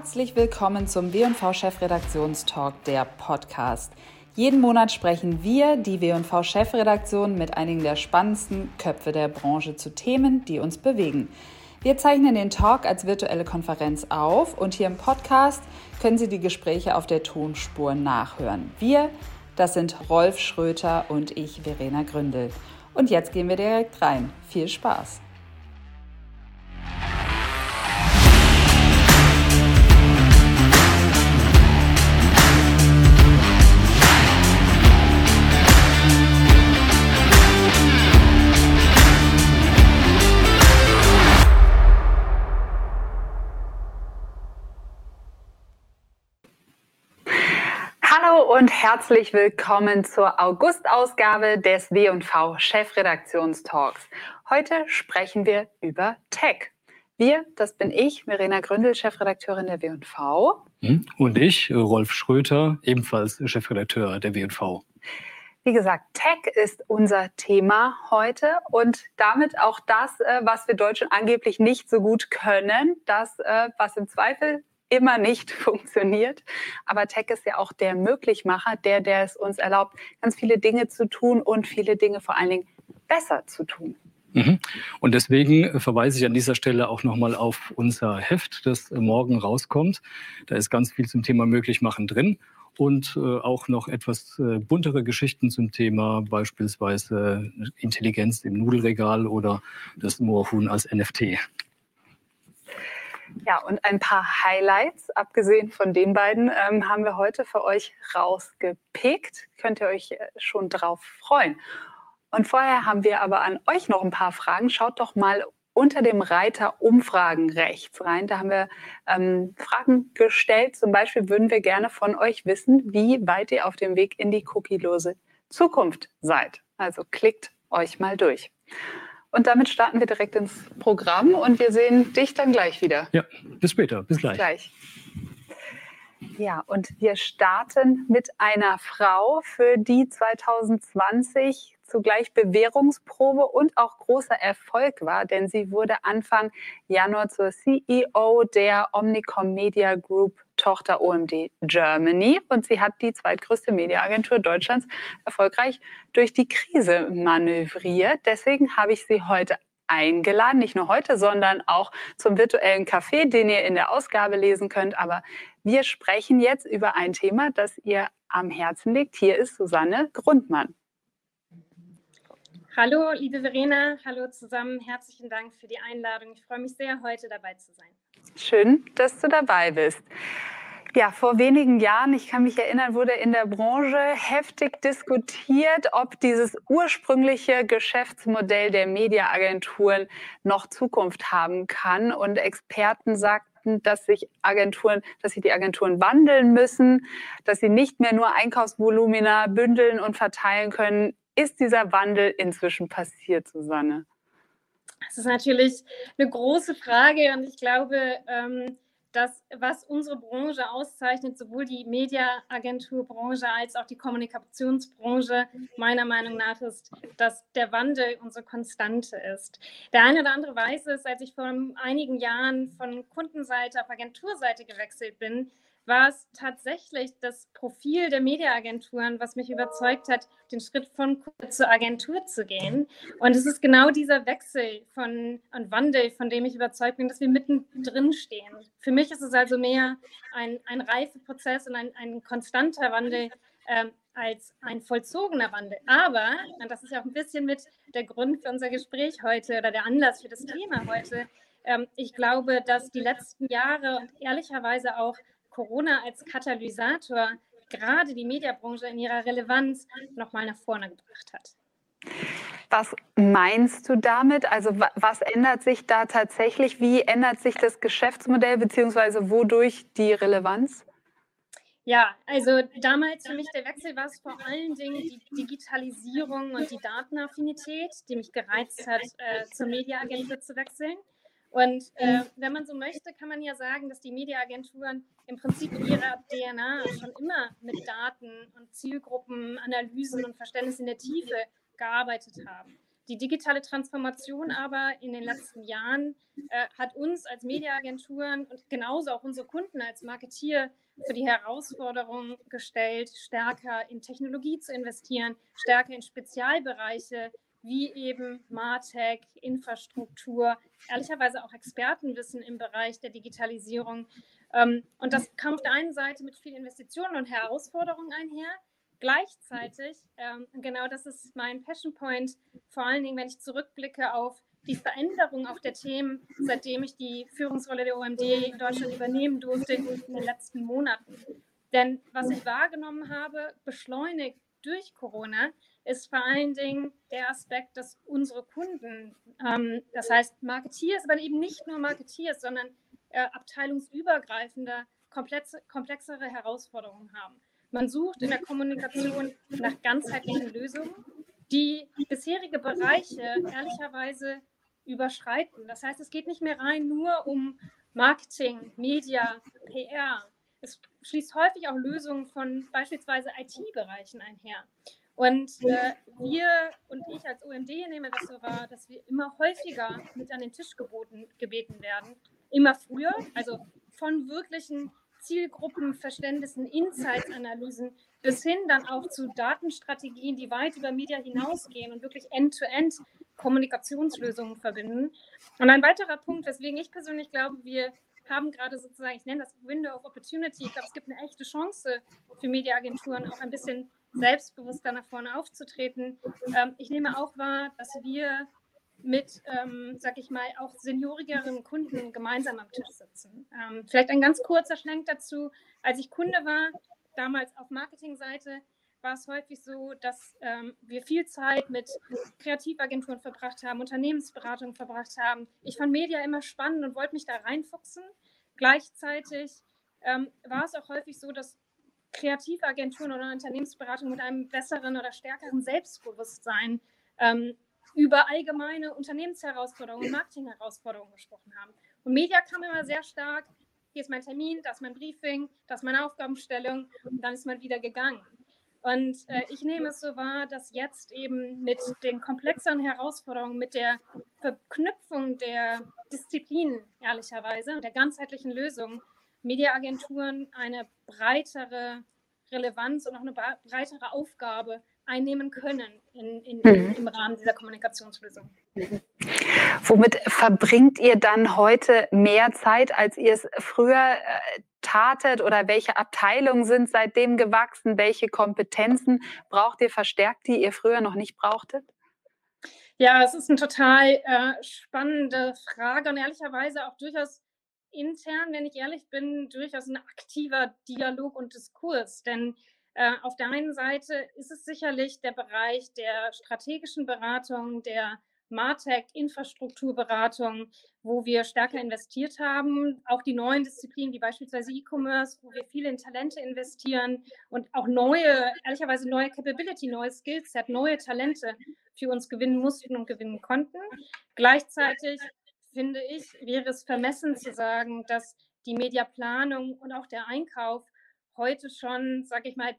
Herzlich willkommen zum W&V Chefredaktionstalk, der Podcast. Jeden Monat sprechen wir, die W&V Chefredaktion, mit einigen der spannendsten Köpfe der Branche zu Themen, die uns bewegen. Wir zeichnen den Talk als virtuelle Konferenz auf und hier im Podcast können Sie die Gespräche auf der Tonspur nachhören. Wir, das sind Rolf Schröter und ich, Verena Gründel. Und jetzt gehen wir direkt rein. Viel Spaß! Und herzlich willkommen zur August-Ausgabe des W&V Chefredaktionstalks. Heute sprechen wir über Tech. Wir, das bin ich, Verena Gründel, Chefredakteurin der W&V. Hm? Und ich, Rolf Schröter, ebenfalls Chefredakteur der W&V. Wie gesagt, Tech ist unser Thema heute und damit auch das, äh, was wir Deutschen angeblich nicht so gut können, das, äh, was im Zweifel immer nicht funktioniert. Aber Tech ist ja auch der Möglichmacher, der, der es uns erlaubt, ganz viele Dinge zu tun und viele Dinge vor allen Dingen besser zu tun. Mhm. Und deswegen verweise ich an dieser Stelle auch nochmal auf unser Heft, das morgen rauskommt. Da ist ganz viel zum Thema Möglichmachen drin und äh, auch noch etwas äh, buntere Geschichten zum Thema, beispielsweise Intelligenz im Nudelregal oder das Moorhuhn als NFT. Ja, und ein paar Highlights, abgesehen von den beiden, ähm, haben wir heute für euch rausgepickt. Könnt ihr euch äh, schon drauf freuen. Und vorher haben wir aber an euch noch ein paar Fragen. Schaut doch mal unter dem Reiter Umfragen rechts rein. Da haben wir ähm, Fragen gestellt. Zum Beispiel würden wir gerne von euch wissen, wie weit ihr auf dem Weg in die cookielose Zukunft seid. Also klickt euch mal durch. Und damit starten wir direkt ins Programm und wir sehen dich dann gleich wieder. Ja, bis später, bis gleich. gleich. Ja, und wir starten mit einer Frau, für die 2020 zugleich Bewährungsprobe und auch großer Erfolg war, denn sie wurde Anfang Januar zur CEO der Omnicom Media Group Tochter OMD Germany und sie hat die zweitgrößte Mediaagentur Deutschlands erfolgreich durch die Krise manövriert. Deswegen habe ich sie heute eingeladen, nicht nur heute, sondern auch zum virtuellen Café, den ihr in der Ausgabe lesen könnt. Aber wir sprechen jetzt über ein Thema, das ihr am Herzen liegt. Hier ist Susanne Grundmann. Hallo, liebe Verena, hallo zusammen. Herzlichen Dank für die Einladung. Ich freue mich sehr, heute dabei zu sein. Schön, dass du dabei bist. Ja, vor wenigen Jahren, ich kann mich erinnern, wurde in der Branche heftig diskutiert, ob dieses ursprüngliche Geschäftsmodell der Mediaagenturen noch Zukunft haben kann. Und Experten sagten, dass sich Agenturen, dass sich die Agenturen wandeln müssen, dass sie nicht mehr nur Einkaufsvolumina bündeln und verteilen können ist dieser Wandel inzwischen passiert, Susanne? Das ist natürlich eine große Frage und ich glaube, ähm, dass was unsere Branche auszeichnet, sowohl die Mediaagenturbranche als auch die Kommunikationsbranche, meiner Meinung nach ist, dass der Wandel unsere Konstante ist. Der eine oder andere weiß es, als ich vor einigen Jahren von Kundenseite auf Agenturseite gewechselt bin, war es tatsächlich das Profil der Mediaagenturen, was mich überzeugt hat, den Schritt von zur Agentur zu gehen. Und es ist genau dieser Wechsel von und Wandel, von dem ich überzeugt bin, dass wir mittendrin stehen. Für mich ist es also mehr ein, ein Reifeprozess und ein, ein konstanter Wandel ähm, als ein vollzogener Wandel. Aber, und das ist ja auch ein bisschen mit der Grund für unser Gespräch heute oder der Anlass für das Thema heute, ähm, ich glaube, dass die letzten Jahre und ehrlicherweise auch Corona als Katalysator gerade die Mediabranche in ihrer Relevanz nochmal nach vorne gebracht hat. Was meinst du damit? Also was ändert sich da tatsächlich? Wie ändert sich das Geschäftsmodell beziehungsweise wodurch die Relevanz? Ja, also damals für mich der Wechsel war es vor allen Dingen die Digitalisierung und die Datenaffinität, die mich gereizt hat, äh, zur Mediaagentur zu wechseln. Und äh, wenn man so möchte, kann man ja sagen, dass die Mediaagenturen im Prinzip in ihrer DNA schon immer mit Daten und Zielgruppen, Analysen und Verständnis in der Tiefe gearbeitet haben. Die digitale Transformation aber in den letzten Jahren äh, hat uns als Mediaagenturen und genauso auch unsere Kunden als Marketier für die Herausforderung gestellt, stärker in Technologie zu investieren, stärker in Spezialbereiche wie eben Martech, Infrastruktur, ehrlicherweise auch Expertenwissen im Bereich der Digitalisierung. Ähm, und das kam auf der einen Seite mit vielen Investitionen und Herausforderungen einher. Gleichzeitig, ähm, genau das ist mein Passion Point, vor allen Dingen, wenn ich zurückblicke auf die Veränderung auch der Themen, seitdem ich die Führungsrolle der OMD in Deutschland übernehmen durfte in den letzten Monaten. Denn was ich wahrgenommen habe, beschleunigt durch Corona, ist vor allen Dingen der Aspekt, dass unsere Kunden, ähm, das heißt Marketeers, aber eben nicht nur Marketeers, sondern äh, abteilungsübergreifende, komplexe, komplexere Herausforderungen haben. Man sucht in der Kommunikation nach ganzheitlichen Lösungen, die bisherige Bereiche ehrlicherweise überschreiten. Das heißt, es geht nicht mehr rein nur um Marketing, Media, PR. Es schließt häufig auch Lösungen von beispielsweise IT-Bereichen einher. Und äh, wir und ich als OMD nehmen das so wahr, dass wir immer häufiger mit an den Tisch geboten, gebeten werden. Immer früher, also von wirklichen Zielgruppenverständnissen, Insights-Analysen bis hin dann auch zu Datenstrategien, die weit über Media hinausgehen und wirklich end-to-end Kommunikationslösungen verbinden. Und ein weiterer Punkt, weswegen ich persönlich glaube, wir haben gerade sozusagen, ich nenne das Window of Opportunity, ich glaube, es gibt eine echte Chance für Mediaagenturen, auch ein bisschen selbstbewusster nach vorne aufzutreten. Ähm, ich nehme auch wahr, dass wir mit, ähm, sag ich mal, auch seniorigeren Kunden gemeinsam am Tisch sitzen. Ähm, vielleicht ein ganz kurzer Schlenk dazu. Als ich Kunde war, damals auf Marketingseite, war es häufig so, dass ähm, wir viel Zeit mit Kreativagenturen verbracht haben, Unternehmensberatungen verbracht haben. Ich fand Media immer spannend und wollte mich da reinfuchsen. Gleichzeitig ähm, war es auch häufig so, dass Kreativagenturen oder Unternehmensberatungen mit einem besseren oder stärkeren Selbstbewusstsein ähm, über allgemeine Unternehmensherausforderungen und Marketingherausforderungen gesprochen haben. Und Media kam immer sehr stark, hier ist mein Termin, das ist mein Briefing, das ist meine Aufgabenstellung und dann ist man wieder gegangen. Und äh, ich nehme es so wahr, dass jetzt eben mit den komplexeren Herausforderungen, mit der Verknüpfung der Disziplinen, ehrlicherweise, der ganzheitlichen Lösung, Mediaagenturen eine breitere Relevanz und auch eine breitere Aufgabe einnehmen können in, in, mhm. im Rahmen dieser Kommunikationslösung. Mhm. Womit verbringt ihr dann heute mehr Zeit, als ihr es früher äh, tatet oder welche Abteilungen sind seitdem gewachsen? Welche Kompetenzen braucht ihr verstärkt, die ihr früher noch nicht brauchtet? Ja, es ist eine total äh, spannende Frage und ehrlicherweise auch durchaus intern, wenn ich ehrlich bin, durchaus ein aktiver Dialog und Diskurs. Denn äh, auf der einen Seite ist es sicherlich der Bereich der strategischen Beratung, der Martech, Infrastrukturberatung, wo wir stärker investiert haben. Auch die neuen Disziplinen, wie beispielsweise E-Commerce, wo wir viel in Talente investieren und auch neue, ehrlicherweise neue Capability, neue Skillset, neue Talente für uns gewinnen mussten und gewinnen konnten. Gleichzeitig finde ich, wäre es vermessen zu sagen, dass die Mediaplanung und auch der Einkauf heute schon, sage ich mal,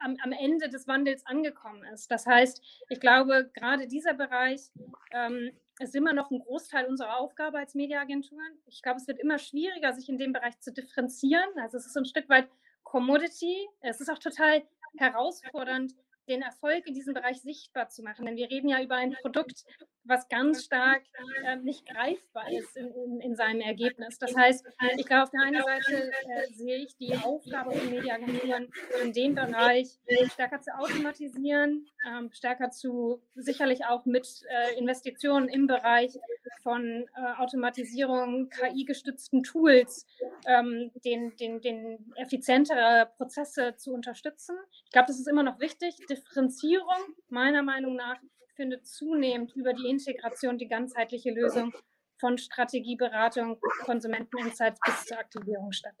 am, am, Ende des Wandels angekommen ist. Das heißt, ich glaube, gerade dieser Bereich ähm, ist immer noch ein Großteil unserer Aufgabe als Mediaagenturen. Ich glaube, es wird immer schwieriger, sich in dem Bereich zu differenzieren. Also es ist ein Stück weit Commodity. Es ist auch total herausfordernd, den Erfolg in diesem Bereich sichtbar zu machen. Denn wir reden ja über ein Produkt, was ganz stark äh, nicht greifbar ist in, in, in, seinem Ergebnis. Das heißt, ich glaube, auf der einen Seite äh, sehe ich die Aufgabe von Mediaagenturen in dem Bereich stärker zu automatisieren, ähm, stärker zu sicherlich auch mit äh, Investitionen im Bereich von äh, Automatisierung, KI-gestützten Tools, ähm, den, den, den effizientere Prozesse zu unterstützen. Ich glaube, das ist immer noch wichtig. Differenzierung meiner Meinung nach findet zunehmend über die Integration die ganzheitliche Lösung von Strategieberatung, Konsumenteninsights bis zur Aktivierung statt.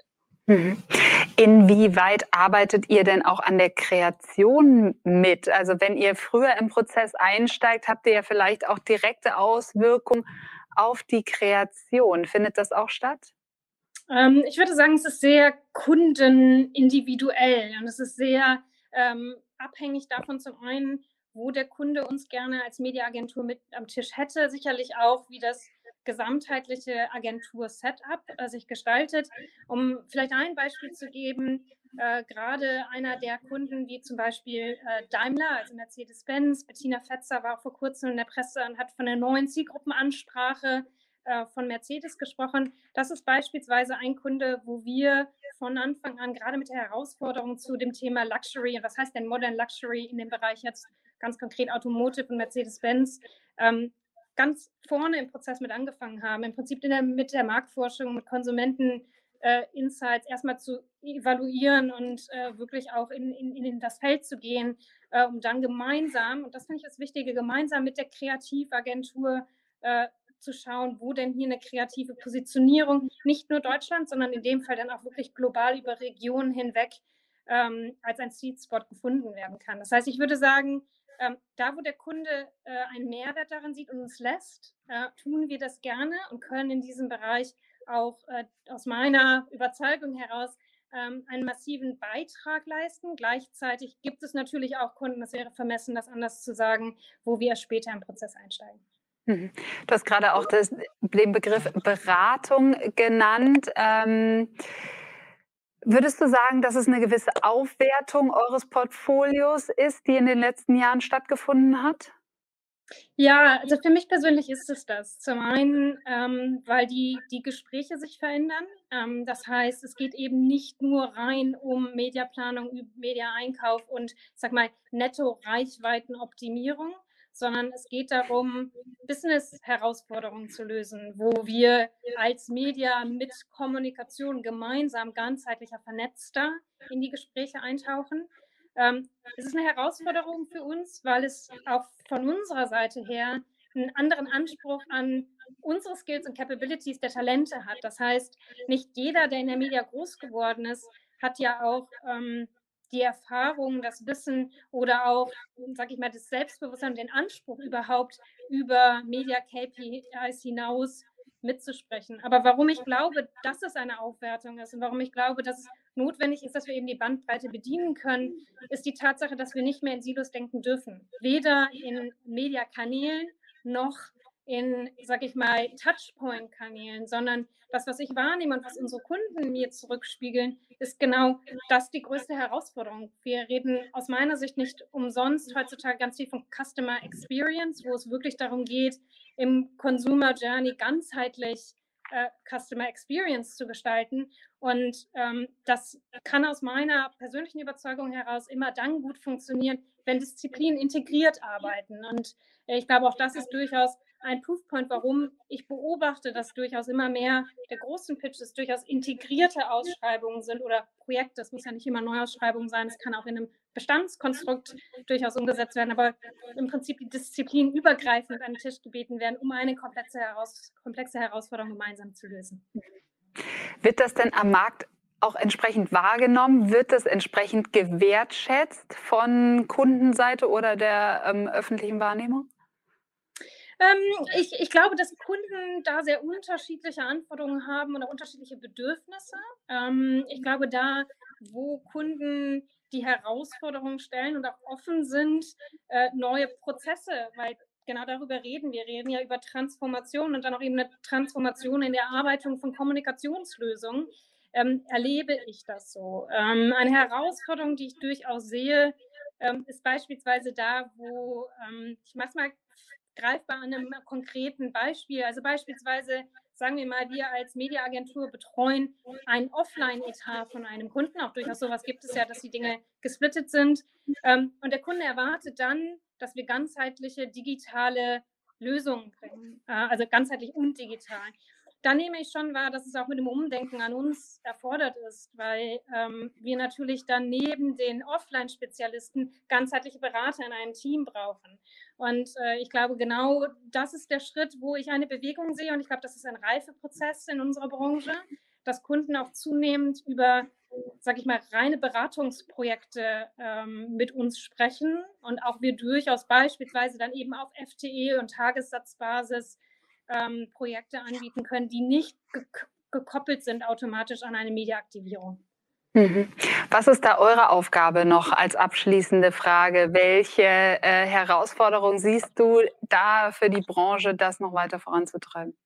Mhm. Inwieweit arbeitet ihr denn auch an der Kreation mit? Also wenn ihr früher im Prozess einsteigt, habt ihr ja vielleicht auch direkte Auswirkungen auf die Kreation. Findet das auch statt? Ähm, ich würde sagen, es ist sehr kundenindividuell und es ist sehr ähm, abhängig davon zum einen, wo der Kunde uns gerne als Mediaagentur mit am Tisch hätte. Sicherlich auch, wie das gesamtheitliche Agentur-Setup äh, sich gestaltet. Um vielleicht ein Beispiel zu geben, äh, gerade einer der Kunden, wie zum Beispiel äh, Daimler, also Mercedes-Benz, Bettina Fetzer war vor kurzem in der Presse und hat von der neuen Zielgruppenansprache äh, von Mercedes gesprochen. Das ist beispielsweise ein Kunde, wo wir von Anfang an gerade mit der Herausforderung zu dem Thema Luxury, was heißt denn Modern Luxury in dem Bereich jetzt ganz konkret Automotive und Mercedes-Benz, ähm, ganz vorne im Prozess mit angefangen haben. Im Prinzip der, mit der Marktforschung, mit Konsumenten. Äh, Insights erstmal zu evaluieren und äh, wirklich auch in, in, in, das Feld zu gehen, äh, um dann gemeinsam, und das finde ich das Wichtige, gemeinsam mit der Kreativagentur äh, zu schauen, wo denn hier eine kreative Positionierung nicht nur Deutschland, sondern in dem Fall dann auch wirklich global über Regionen hinweg ähm, als ein Sweet Spot gefunden werden kann. Das heißt, ich würde sagen, ähm, da, wo der Kunde äh, einen Mehrwert darin sieht und uns lässt, äh, tun wir das gerne und können in diesem Bereich auch äh, aus meiner Überzeugung heraus ähm, einen massiven Beitrag leisten. Gleichzeitig gibt es natürlich auch Kunden, das wäre vermessen, das anders zu sagen, wo wir später im Prozess einsteigen. Mhm. Du hast gerade auch das, den Begriff Beratung genannt. Ähm, Würdest du sagen, dass es eine gewisse Aufwertung eures Portfolios ist, die in den letzten Jahren stattgefunden hat? Ja, also für mich persönlich ist es das. Zum einen, ähm, weil die, die Gespräche sich verändern. Ähm, das heißt, es geht eben nicht nur rein um Mediaplanung, Media-Einkauf und, sag mal, Netto-Reichweitenoptimierung, sondern es geht darum, Business-Herausforderungen zu lösen, wo wir als Media mit Kommunikation gemeinsam ganzheitlicher, vernetzter in die Gespräche eintauchen. Ähm, es ist eine Herausforderung für uns, weil es auch von unserer Seite her einen anderen Anspruch an unsere Skills und Capabilities der Talente hat. Das heißt, nicht jeder, der in der Media groß geworden ist, hat ja auch ähm, die Erfahrung, das Wissen oder auch, sag ich mal, das Selbstbewusstsein, den Anspruch überhaupt über Media KPIs hinaus mitzusprechen. Aber warum ich glaube, dass es eine Aufwertung ist und warum ich glaube, dass es notwendig ist, dass wir eben die Bandbreite bedienen können, ist die Tatsache, dass wir nicht mehr in Silos denken dürfen. Weder in Mediakanälen noch in, sag ich mal, Touchpoint-Kanälen, sondern das, was ich wahrnehme und was unsere Kunden mir zurückspiegeln, ist genau das die größte Herausforderung. Wir reden aus meiner Sicht nicht umsonst heutzutage ganz viel von Customer Experience, wo es wirklich darum geht, im Consumer Journey ganzheitlich äh, Customer Experience zu gestalten. Und ähm, das kann aus meiner persönlichen Überzeugung heraus immer dann gut funktionieren, wenn Disziplinen integriert arbeiten. Und äh, ich glaube, auch das ist durchaus ein Proofpoint, warum ich beobachte, dass durchaus immer mehr der großen Pitches durchaus integrierte Ausschreibungen sind oder Projekte. Das muss ja nicht immer Neuausschreibungen sein, es kann auch in einem Bestandskonstrukt durchaus umgesetzt werden, aber im Prinzip die Disziplinen übergreifend an den Tisch gebeten werden, um eine komplexe, Heraus komplexe Herausforderung gemeinsam zu lösen. Wird das denn am Markt auch entsprechend wahrgenommen? Wird das entsprechend gewertschätzt von Kundenseite oder der ähm, öffentlichen Wahrnehmung? Ähm, ich, ich, glaube, dass Kunden da sehr unterschiedliche Anforderungen haben und auch unterschiedliche Bedürfnisse. Ähm, ich glaube, da, wo Kunden die Herausforderungen stellen und auch offen sind, äh, neue Prozesse, weil genau darüber reden wir. reden ja über Transformation und dann auch eben eine Transformation in der Erarbeitung von Kommunikationslösungen. Ähm, erlebe ich das so. Ähm, eine Herausforderung, die ich durchaus sehe, ähm, ist beispielsweise da, wo ähm, ich mache es mal greifbar an einem konkreten Beispiel. Also beispielsweise sagen wir mal, wir als Mediaagentur betreuen ein Offline-Etat von einem Kunden. Auch durchaus sowas gibt es ja, dass die Dinge gesplittet sind. Ähm, und der Kunde erwartet dann, dass wir ganzheitliche digitale Lösungen bringen, äh, also ganzheitlich und digital da nehme ich schon wahr, dass es auch mit dem Umdenken an uns erfordert ist, weil ähm, wir natürlich dann neben den Offline-Spezialisten ganzheitliche Berater in einem Team brauchen. Und äh, ich glaube, genau das ist der Schritt, wo ich eine Bewegung sehe. Und ich glaube, das ist ein Reifeprozess in unserer Branche, dass Kunden auch zunehmend über, sage ich mal, reine Beratungsprojekte ähm, mit uns sprechen und auch wir durchaus beispielsweise dann eben auf FTE und Tagessatzbasis ähm, Projekte anbieten können, die nicht ge gekoppelt sind automatisch an eine Mediaaktivierung. Mhm. Was ist da eure Aufgabe noch als abschließende Frage? Welche äh, Herausforderung siehst du da für die Branche, das noch weiter voranzutreiben?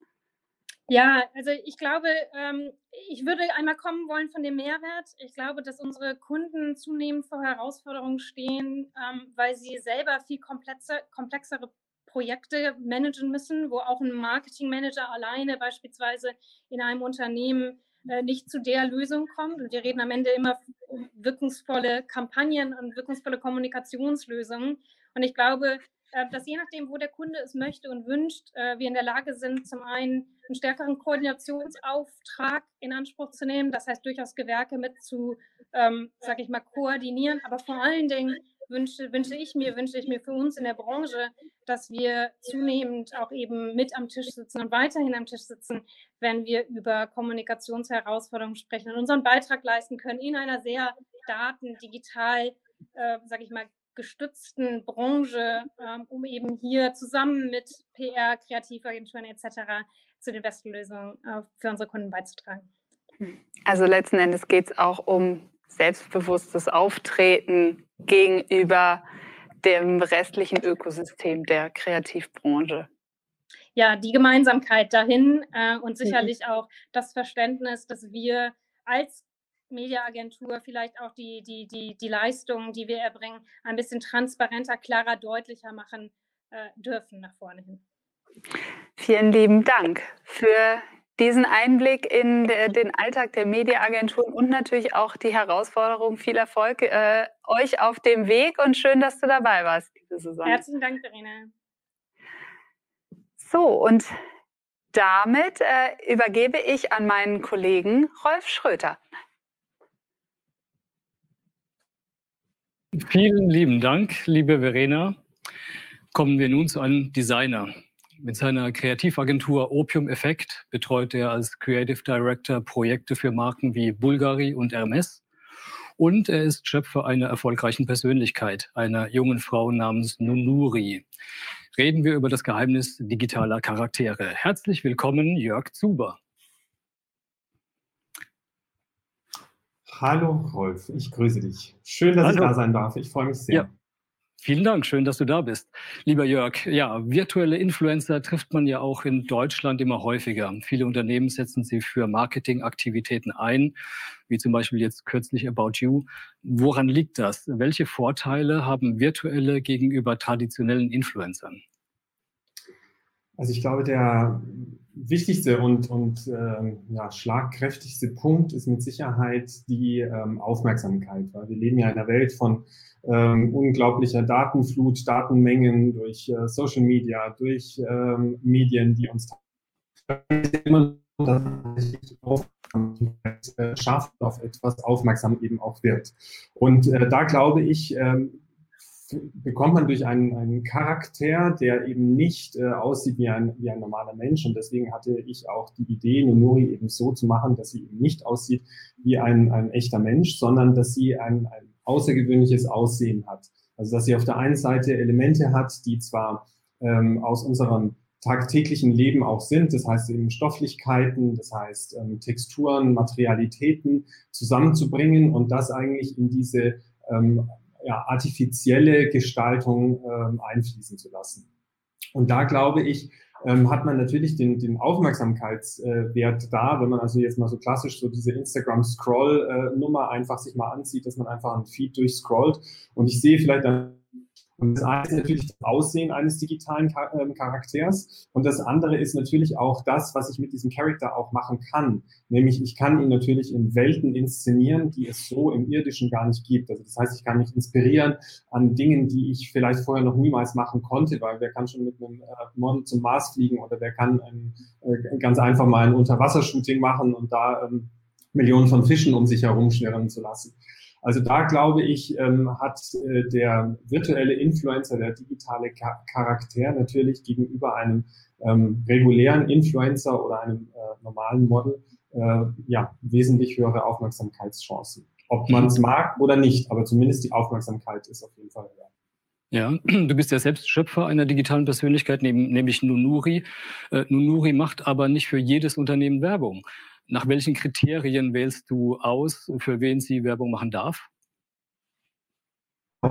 Ja, also ich glaube, ähm, ich würde einmal kommen wollen von dem Mehrwert. Ich glaube, dass unsere Kunden zunehmend vor Herausforderungen stehen, ähm, weil sie selber viel komplexer, komplexere Projekte managen müssen, wo auch ein Marketingmanager alleine beispielsweise in einem Unternehmen äh, nicht zu der Lösung kommt. Und wir reden am Ende immer um wirkungsvolle Kampagnen und wirkungsvolle Kommunikationslösungen. Und ich glaube, äh, dass je nachdem, wo der Kunde es möchte und wünscht, äh, wir in der Lage sind, zum einen einen stärkeren Koordinationsauftrag in Anspruch zu nehmen, das heißt durchaus Gewerke mit zu, ähm, sage ich mal, koordinieren, aber vor allen Dingen wünsche, wünsche ich mir, wünsche ich mir für uns in der Branche, dass wir zunehmend auch eben mit am Tisch sitzen und weiterhin am Tisch sitzen, wenn wir über Kommunikationsherausforderungen sprechen und unseren Beitrag leisten können in einer sehr daten-, digital, äh, sage ich mal, gestützten Branche, ähm, um eben hier zusammen mit PR, Kreativagenturen etc. zu den besten Lösungen äh, für unsere Kunden beizutragen. Also letzten Endes geht es auch um selbstbewusstes Auftreten gegenüber dem restlichen Ökosystem der Kreativbranche. Ja, die Gemeinsamkeit dahin äh, und sicherlich mhm. auch das Verständnis, dass wir als Mediaagentur vielleicht auch die, die, die, die Leistungen, die wir erbringen, ein bisschen transparenter, klarer, deutlicher machen äh, dürfen nach vorne hin. Vielen lieben Dank für diesen Einblick in den Alltag der Mediaagenturen und natürlich auch die Herausforderung. Viel Erfolg äh, euch auf dem Weg und schön, dass du dabei warst, liebe Susanne. Herzlichen Dank, Verena. So, und damit äh, übergebe ich an meinen Kollegen Rolf Schröter. Vielen lieben Dank, liebe Verena. Kommen wir nun zu einem Designer. Mit seiner Kreativagentur Opium Effect betreut er als Creative Director Projekte für Marken wie Bulgari und Hermes. Und er ist Schöpfer einer erfolgreichen Persönlichkeit, einer jungen Frau namens Nunuri. Reden wir über das Geheimnis digitaler Charaktere. Herzlich willkommen, Jörg Zuber. Hallo Rolf, ich grüße dich. Schön, dass Hallo. ich da sein darf. Ich freue mich sehr. Ja. Vielen Dank, schön, dass du da bist. Lieber Jörg, ja, virtuelle Influencer trifft man ja auch in Deutschland immer häufiger. Viele Unternehmen setzen sie für Marketingaktivitäten ein, wie zum Beispiel jetzt kürzlich About You. Woran liegt das? Welche Vorteile haben virtuelle gegenüber traditionellen Influencern? Also ich glaube, der wichtigste und, und ähm, ja, schlagkräftigste Punkt ist mit Sicherheit die ähm, Aufmerksamkeit, weil wir leben ja in einer Welt von ähm, unglaublicher Datenflut, Datenmengen durch äh, Social Media, durch ähm, Medien, die uns schafft auf etwas aufmerksam eben auch wird. Und äh, da glaube ich, ähm, bekommt man durch einen, einen Charakter, der eben nicht äh, aussieht wie ein, wie ein normaler Mensch. Und deswegen hatte ich auch die Idee, Nonori eben so zu machen, dass sie eben nicht aussieht wie ein, ein echter Mensch, sondern dass sie ein, ein außergewöhnliches Aussehen hat. Also dass sie auf der einen Seite Elemente hat, die zwar ähm, aus unserem tagtäglichen Leben auch sind, das heißt eben Stofflichkeiten, das heißt ähm, Texturen, Materialitäten zusammenzubringen und das eigentlich in diese ähm, ja, artifizielle Gestaltung ähm, einfließen zu lassen. Und da glaube ich, ähm, hat man natürlich den, den Aufmerksamkeitswert äh, da, wenn man also jetzt mal so klassisch so diese Instagram-Scroll-Nummer äh, einfach sich mal anzieht, dass man einfach einen Feed durchscrollt. Und ich sehe vielleicht dann und das eine ist natürlich das Aussehen eines digitalen ähm, Charakters und das andere ist natürlich auch das, was ich mit diesem Charakter auch machen kann. Nämlich ich kann ihn natürlich in Welten inszenieren, die es so im irdischen gar nicht gibt. Also das heißt, ich kann mich inspirieren an Dingen, die ich vielleicht vorher noch niemals machen konnte, weil wer kann schon mit einem äh, Model zum Mars fliegen oder wer kann ein, äh, ganz einfach mal ein Unterwassershooting machen und da ähm, Millionen von Fischen um sich herum schwirren zu lassen. Also da glaube ich, ähm, hat äh, der virtuelle Influencer, der digitale Char Charakter natürlich gegenüber einem ähm, regulären Influencer oder einem äh, normalen Model äh, ja wesentlich höhere Aufmerksamkeitschancen. Ob man es mag oder nicht, aber zumindest die Aufmerksamkeit ist auf jeden Fall höher. Ja, du bist ja selbst Schöpfer einer digitalen Persönlichkeit, nämlich Nunuri. Äh, Nunuri macht aber nicht für jedes Unternehmen Werbung. Nach welchen Kriterien wählst du aus, für wen sie Werbung machen darf?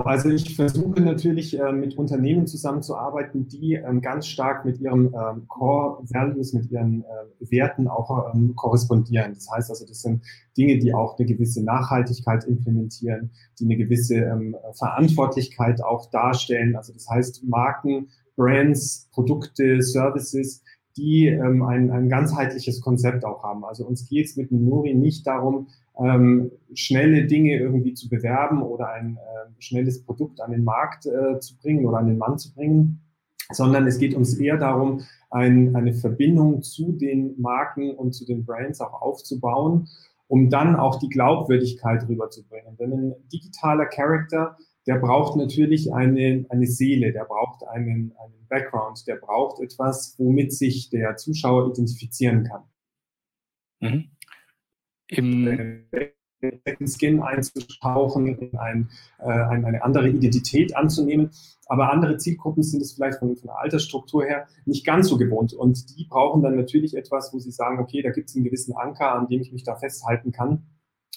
Also ich versuche natürlich äh, mit Unternehmen zusammenzuarbeiten, die ähm, ganz stark mit ihren ähm, Core Values, mit ihren äh, Werten auch ähm, korrespondieren. Das heißt also, das sind Dinge, die auch eine gewisse Nachhaltigkeit implementieren, die eine gewisse Verantwortlichkeit auch darstellen. Also das heißt Marken, Brands, Produkte, Services, die ähm, ein, ein ganzheitliches Konzept auch haben. Also uns geht es mit Nuri nicht darum, ähm, schnelle Dinge irgendwie zu bewerben oder ein äh, schnelles Produkt an den Markt äh, zu bringen oder an den Mann zu bringen, sondern es geht uns eher darum, ein, eine Verbindung zu den Marken und zu den Brands auch aufzubauen, um dann auch die Glaubwürdigkeit rüberzubringen. Denn ein digitaler Charakter, der braucht natürlich eine, eine Seele, der braucht einen, einen Background, der braucht etwas, womit sich der Zuschauer identifizieren kann. Mhm im Second Skin einzutauchen, in ein, äh, eine andere Identität anzunehmen. Aber andere Zielgruppen sind es vielleicht von, von der Altersstruktur her nicht ganz so gewohnt. Und die brauchen dann natürlich etwas, wo sie sagen, okay, da gibt es einen gewissen Anker, an dem ich mich da festhalten kann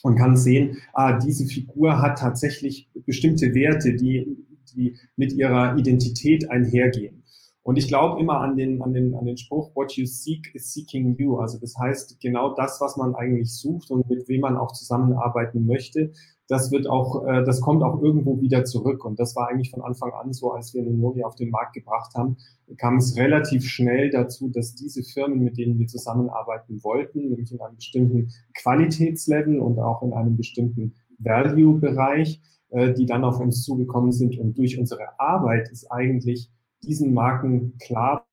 und kann sehen, ah, diese Figur hat tatsächlich bestimmte Werte, die, die mit ihrer Identität einhergehen. Und ich glaube immer an den, an, den, an den Spruch, what you seek is seeking you. Also das heißt, genau das, was man eigentlich sucht und mit wem man auch zusammenarbeiten möchte, das wird auch, äh, das kommt auch irgendwo wieder zurück. Und das war eigentlich von Anfang an so, als wir Nunori auf den Markt gebracht haben, kam es relativ schnell dazu, dass diese Firmen, mit denen wir zusammenarbeiten wollten, nämlich in einem bestimmten Qualitätslevel und auch in einem bestimmten Value-Bereich, äh, die dann auf uns zugekommen sind. Und durch unsere Arbeit ist eigentlich diesen Marken klar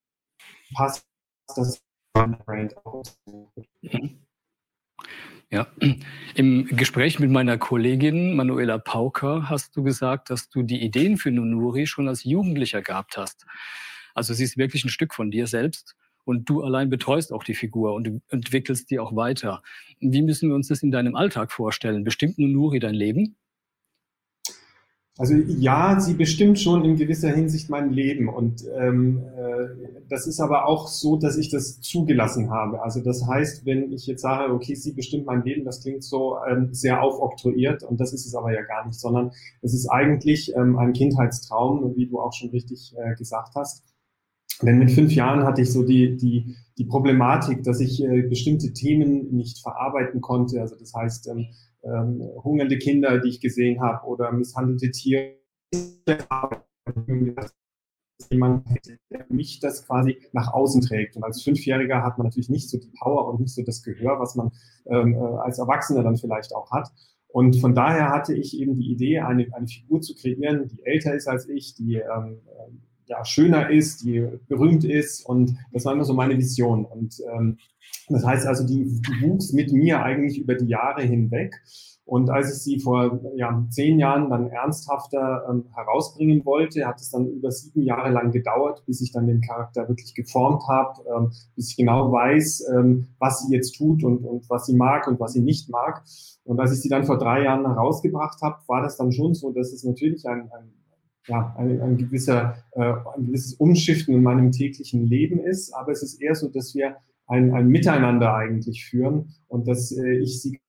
passt das Brand aus. Ja, im Gespräch mit meiner Kollegin Manuela Pauker hast du gesagt, dass du die Ideen für Nunuri schon als Jugendlicher gehabt hast. Also sie ist wirklich ein Stück von dir selbst und du allein betreust auch die Figur und entwickelst die auch weiter. Wie müssen wir uns das in deinem Alltag vorstellen? Bestimmt Nunuri dein Leben? Also ja, sie bestimmt schon in gewisser Hinsicht mein Leben. Und ähm, äh, das ist aber auch so, dass ich das zugelassen habe. Also das heißt, wenn ich jetzt sage, okay, sie bestimmt mein Leben, das klingt so ähm, sehr aufoktroyiert und das ist es aber ja gar nicht, sondern es ist eigentlich ähm, ein Kindheitstraum, wie du auch schon richtig äh, gesagt hast. Denn mit fünf Jahren hatte ich so die, die, die Problematik, dass ich äh, bestimmte Themen nicht verarbeiten konnte. Also das heißt, ähm, ähm, hungernde Kinder, die ich gesehen habe, oder misshandelte Tiere. Jemand der mich das quasi nach außen trägt. Und als Fünfjähriger hat man natürlich nicht so die Power und nicht so das Gehör, was man ähm, äh, als Erwachsener dann vielleicht auch hat. Und von daher hatte ich eben die Idee, eine, eine Figur zu kreieren, die älter ist als ich, die ähm, äh, ja, schöner ist, die berühmt ist. Und das war immer so meine Vision. Und ähm, das heißt also, die, die wuchs mit mir eigentlich über die Jahre hinweg. Und als ich sie vor ja, zehn Jahren dann ernsthafter ähm, herausbringen wollte, hat es dann über sieben Jahre lang gedauert, bis ich dann den Charakter wirklich geformt habe, ähm, bis ich genau weiß, ähm, was sie jetzt tut und, und was sie mag und was sie nicht mag. Und als ich sie dann vor drei Jahren herausgebracht habe, war das dann schon so, dass es natürlich ein, ein ja, ein, ein, gewisser, äh, ein gewisses Umschiften in meinem täglichen Leben ist, aber es ist eher so, dass wir ein, ein Miteinander eigentlich führen und dass äh, ich sie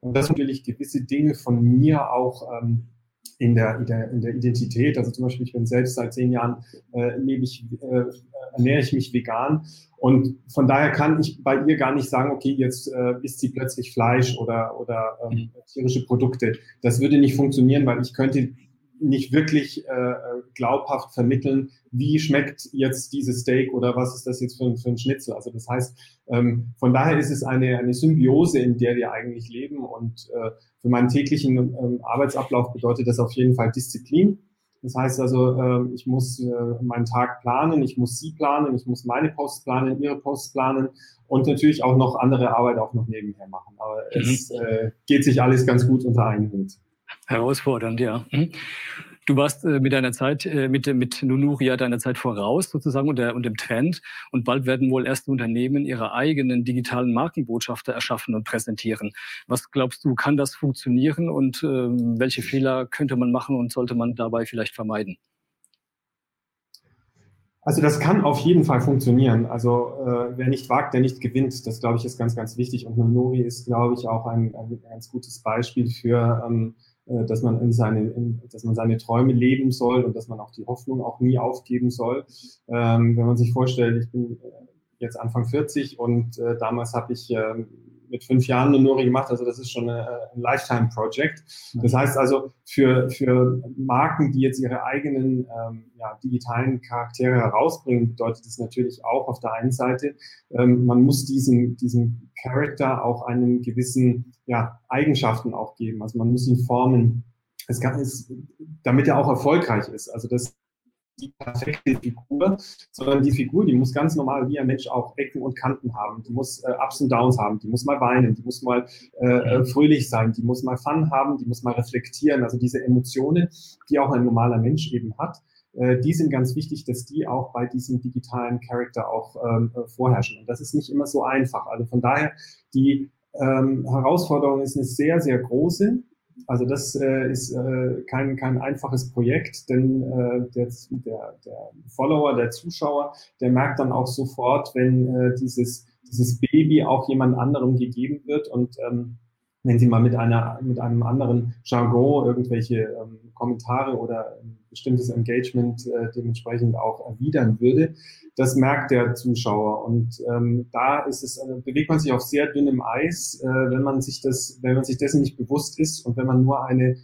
und dass natürlich gewisse Dinge von mir auch ähm, in, der, in, der, in der Identität, also zum Beispiel, ich bin selbst seit zehn Jahren, äh, lebe ich, äh, ernähre ich mich vegan und von daher kann ich bei ihr gar nicht sagen, okay, jetzt äh, isst sie plötzlich Fleisch oder, oder ähm, tierische Produkte. Das würde nicht funktionieren, weil ich könnte nicht wirklich äh, glaubhaft vermitteln, wie schmeckt jetzt dieses Steak oder was ist das jetzt für ein, für ein Schnitzel. Also das heißt, ähm, von daher ist es eine, eine Symbiose, in der wir eigentlich leben. Und äh, für meinen täglichen ähm, Arbeitsablauf bedeutet das auf jeden Fall Disziplin. Das heißt also, äh, ich muss äh, meinen Tag planen, ich muss sie planen, ich muss meine Posts planen, ihre Posts planen und natürlich auch noch andere Arbeit auch noch nebenher machen. Aber mhm. es äh, geht sich alles ganz gut unter einen Hut. Herausfordernd, ja. Mhm. Du warst äh, mit deiner Zeit, äh, mit, mit Nunuria deiner Zeit voraus sozusagen und, der, und dem Trend. Und bald werden wohl erste Unternehmen ihre eigenen digitalen Markenbotschafter erschaffen und präsentieren. Was glaubst du, kann das funktionieren und äh, welche Fehler könnte man machen und sollte man dabei vielleicht vermeiden? Also das kann auf jeden Fall funktionieren. Also äh, wer nicht wagt, der nicht gewinnt. Das glaube ich ist ganz, ganz wichtig. Und Nonori ist, glaube ich, auch ein, ein ganz gutes Beispiel für, ähm, äh, dass man in seine, in, dass man seine Träume leben soll und dass man auch die Hoffnung auch nie aufgeben soll. Ähm, wenn man sich vorstellt, ich bin äh, jetzt Anfang 40 und äh, damals habe ich äh, mit fünf Jahren eine Nuri gemacht. Also das ist schon eine, ein Lifetime-Project. Das heißt also, für, für Marken, die jetzt ihre eigenen ähm, ja, digitalen Charaktere herausbringen, bedeutet das natürlich auch auf der einen Seite, ähm, man muss diesem, diesem Charakter auch einen gewissen ja, Eigenschaften auch geben. Also man muss ihn formen. Es kann, es, damit er auch erfolgreich ist. Also das die perfekte Figur, sondern die Figur, die muss ganz normal wie ein Mensch auch Ecken und Kanten haben. Die muss äh, Ups und Downs haben, die muss mal weinen, die muss mal äh, äh, fröhlich sein, die muss mal Fun haben, die muss mal reflektieren. Also diese Emotionen, die auch ein normaler Mensch eben hat, äh, die sind ganz wichtig, dass die auch bei diesem digitalen Charakter auch ähm, äh, vorherrschen. Und das ist nicht immer so einfach. Also von daher, die ähm, Herausforderung ist eine sehr, sehr große. Also das äh, ist äh, kein, kein einfaches Projekt, denn äh, der, der, der Follower, der Zuschauer, der merkt dann auch sofort, wenn äh, dieses, dieses Baby auch jemand anderem gegeben wird und ähm, wenn sie mal mit einer mit einem anderen Jargon irgendwelche ähm, Kommentare oder bestimmtes Engagement äh, dementsprechend auch erwidern würde, das merkt der Zuschauer. Und ähm, da ist es äh, bewegt man sich auf sehr dünnem Eis, äh, wenn man sich das wenn man sich dessen nicht bewusst ist und wenn man nur eine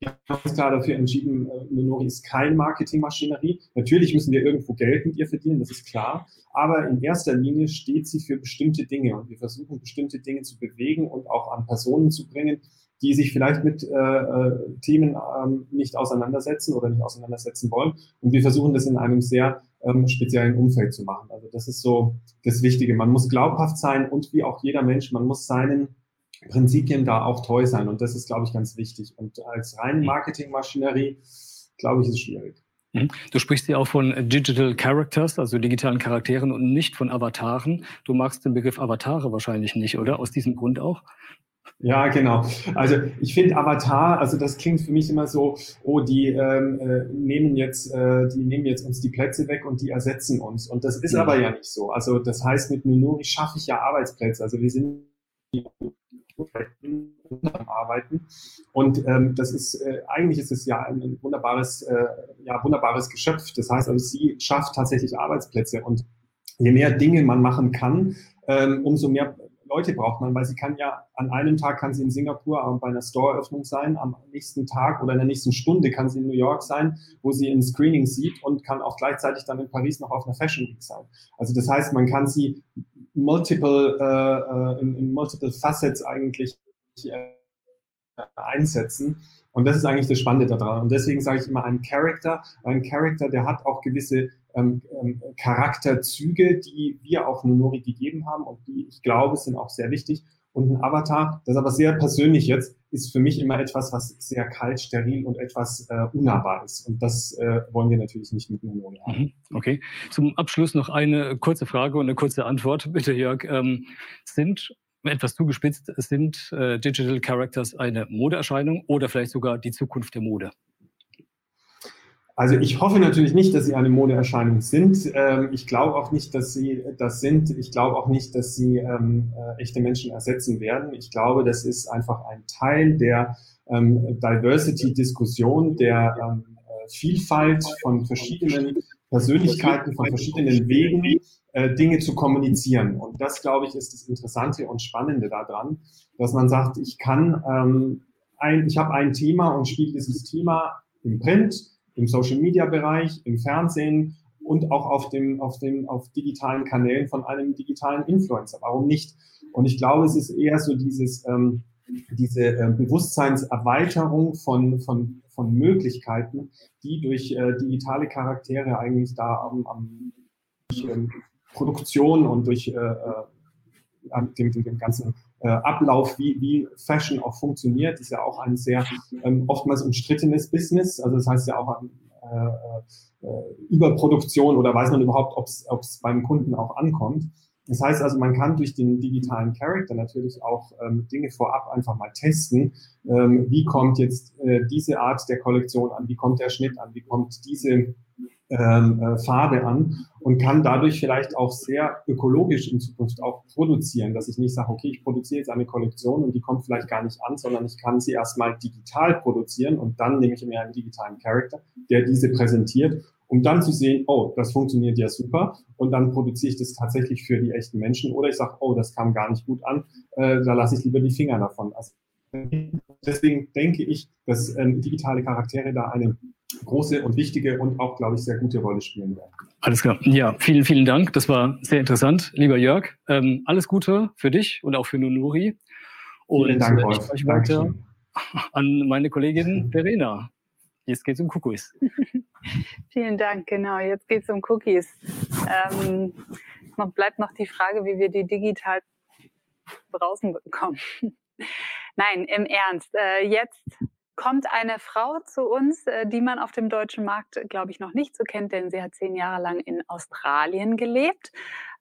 wir haben uns klar dafür entschieden, äh, Minori ist kein Marketingmaschinerie. Natürlich müssen wir irgendwo Geld mit ihr verdienen, das ist klar. Aber in erster Linie steht sie für bestimmte Dinge und wir versuchen bestimmte Dinge zu bewegen und auch an Personen zu bringen, die sich vielleicht mit äh, äh, Themen ähm, nicht auseinandersetzen oder nicht auseinandersetzen wollen. Und wir versuchen das in einem sehr ähm, speziellen Umfeld zu machen. Also das ist so das Wichtige. Man muss glaubhaft sein und wie auch jeder Mensch, man muss seinen Prinzipien da auch treu sein. Und das ist, glaube ich, ganz wichtig. Und als rein mhm. Marketingmaschinerie, glaube ich, ist es schwierig. Mhm. Du sprichst ja auch von Digital Characters, also digitalen Charakteren und nicht von Avataren. Du magst den Begriff Avatare wahrscheinlich nicht, oder? Aus diesem Grund auch? Ja, genau. Also ich finde Avatar, also das klingt für mich immer so, oh, die ähm, äh, nehmen jetzt, äh, die nehmen jetzt uns die Plätze weg und die ersetzen uns. Und das ist ja. aber ja nicht so. Also das heißt, mit Minori schaffe ich ja Arbeitsplätze. Also wir sind arbeiten. Und ähm, das ist äh, eigentlich ist es ja ein, ein wunderbares, äh, ja, wunderbares Geschöpf. Das heißt also, sie schafft tatsächlich Arbeitsplätze und je mehr Dinge man machen kann, ähm, umso mehr Leute braucht man, weil sie kann ja an einem Tag kann sie in Singapur bei einer Store-Öffnung sein, am nächsten Tag oder in der nächsten Stunde kann sie in New York sein, wo sie ein Screening sieht und kann auch gleichzeitig dann in Paris noch auf einer Fashion Week sein. Also das heißt, man kann sie multiple, äh, äh, in, in, multiple Facets eigentlich äh, einsetzen. Und das ist eigentlich das Spannende daran. Und deswegen sage ich immer, ein Character, ein Character, der hat auch gewisse ähm, ähm, Charakterzüge, die wir auch Nonori gegeben haben und die, ich glaube, sind auch sehr wichtig. Und ein Avatar, das aber sehr persönlich jetzt, ist für mich immer etwas, was sehr kalt, steril und etwas äh, unnahbar ist. Und das äh, wollen wir natürlich nicht mit Nonori haben. Mhm, okay. Zum Abschluss noch eine kurze Frage und eine kurze Antwort, bitte, Jörg. Ähm, sind etwas zugespitzt, sind äh, Digital Characters eine Modeerscheinung oder vielleicht sogar die Zukunft der Mode? Also ich hoffe natürlich nicht, dass sie eine Modeerscheinung sind. Ähm, ich glaube auch nicht, dass sie das sind. Ich glaube auch nicht, dass sie ähm, äh, echte Menschen ersetzen werden. Ich glaube, das ist einfach ein Teil der ähm, Diversity-Diskussion, der ähm, äh, Vielfalt von verschiedenen Persönlichkeiten, von verschiedenen Wegen, äh, Dinge zu kommunizieren. Und das, glaube ich, ist das Interessante und Spannende daran, dass man sagt, ich kann, ähm, ein, ich habe ein Thema und spiele dieses Thema im Print, im Social Media Bereich, im Fernsehen und auch auf dem, auf den, auf digitalen Kanälen von einem digitalen Influencer. Warum nicht? Und ich glaube, es ist eher so dieses, ähm, diese äh, Bewusstseinserweiterung von, von, von Möglichkeiten, die durch äh, digitale Charaktere eigentlich da am, am durch, ähm, Produktion und durch äh, äh dem, dem, dem ganzen äh, Ablauf, wie, wie Fashion auch funktioniert, ist ja auch ein sehr ähm, oftmals umstrittenes Business. Also das heißt ja auch äh, äh, Überproduktion oder weiß man überhaupt, ob es beim Kunden auch ankommt. Das heißt also, man kann durch den digitalen Character natürlich auch ähm, Dinge vorab einfach mal testen. Ähm, wie kommt jetzt äh, diese Art der Kollektion an? Wie kommt der Schnitt an? Wie kommt diese ähm, äh, Farbe an? Und kann dadurch vielleicht auch sehr ökologisch in Zukunft auch produzieren, dass ich nicht sage, okay, ich produziere jetzt eine Kollektion und die kommt vielleicht gar nicht an, sondern ich kann sie erstmal digital produzieren und dann nehme ich mir einen digitalen Character, der diese präsentiert um dann zu sehen, oh, das funktioniert ja super und dann produziere ich das tatsächlich für die echten Menschen oder ich sage, oh, das kam gar nicht gut an, äh, da lasse ich lieber die Finger davon. Also, deswegen denke ich, dass ähm, digitale Charaktere da eine große und wichtige und auch, glaube ich, sehr gute Rolle spielen werden. Alles klar. Ja, vielen, vielen Dank. Das war sehr interessant, lieber Jörg. Ähm, alles Gute für dich und auch für Nunuri. Und vielen Dank, Wolf. ich weiter an meine Kollegin Verena. Jetzt geht es um Cookies. Vielen Dank, genau. Jetzt geht es um Cookies. Ähm, noch bleibt noch die Frage, wie wir die digital draußen bekommen. Nein, im Ernst. Äh, jetzt kommt eine Frau zu uns, äh, die man auf dem deutschen Markt, glaube ich, noch nicht so kennt, denn sie hat zehn Jahre lang in Australien gelebt.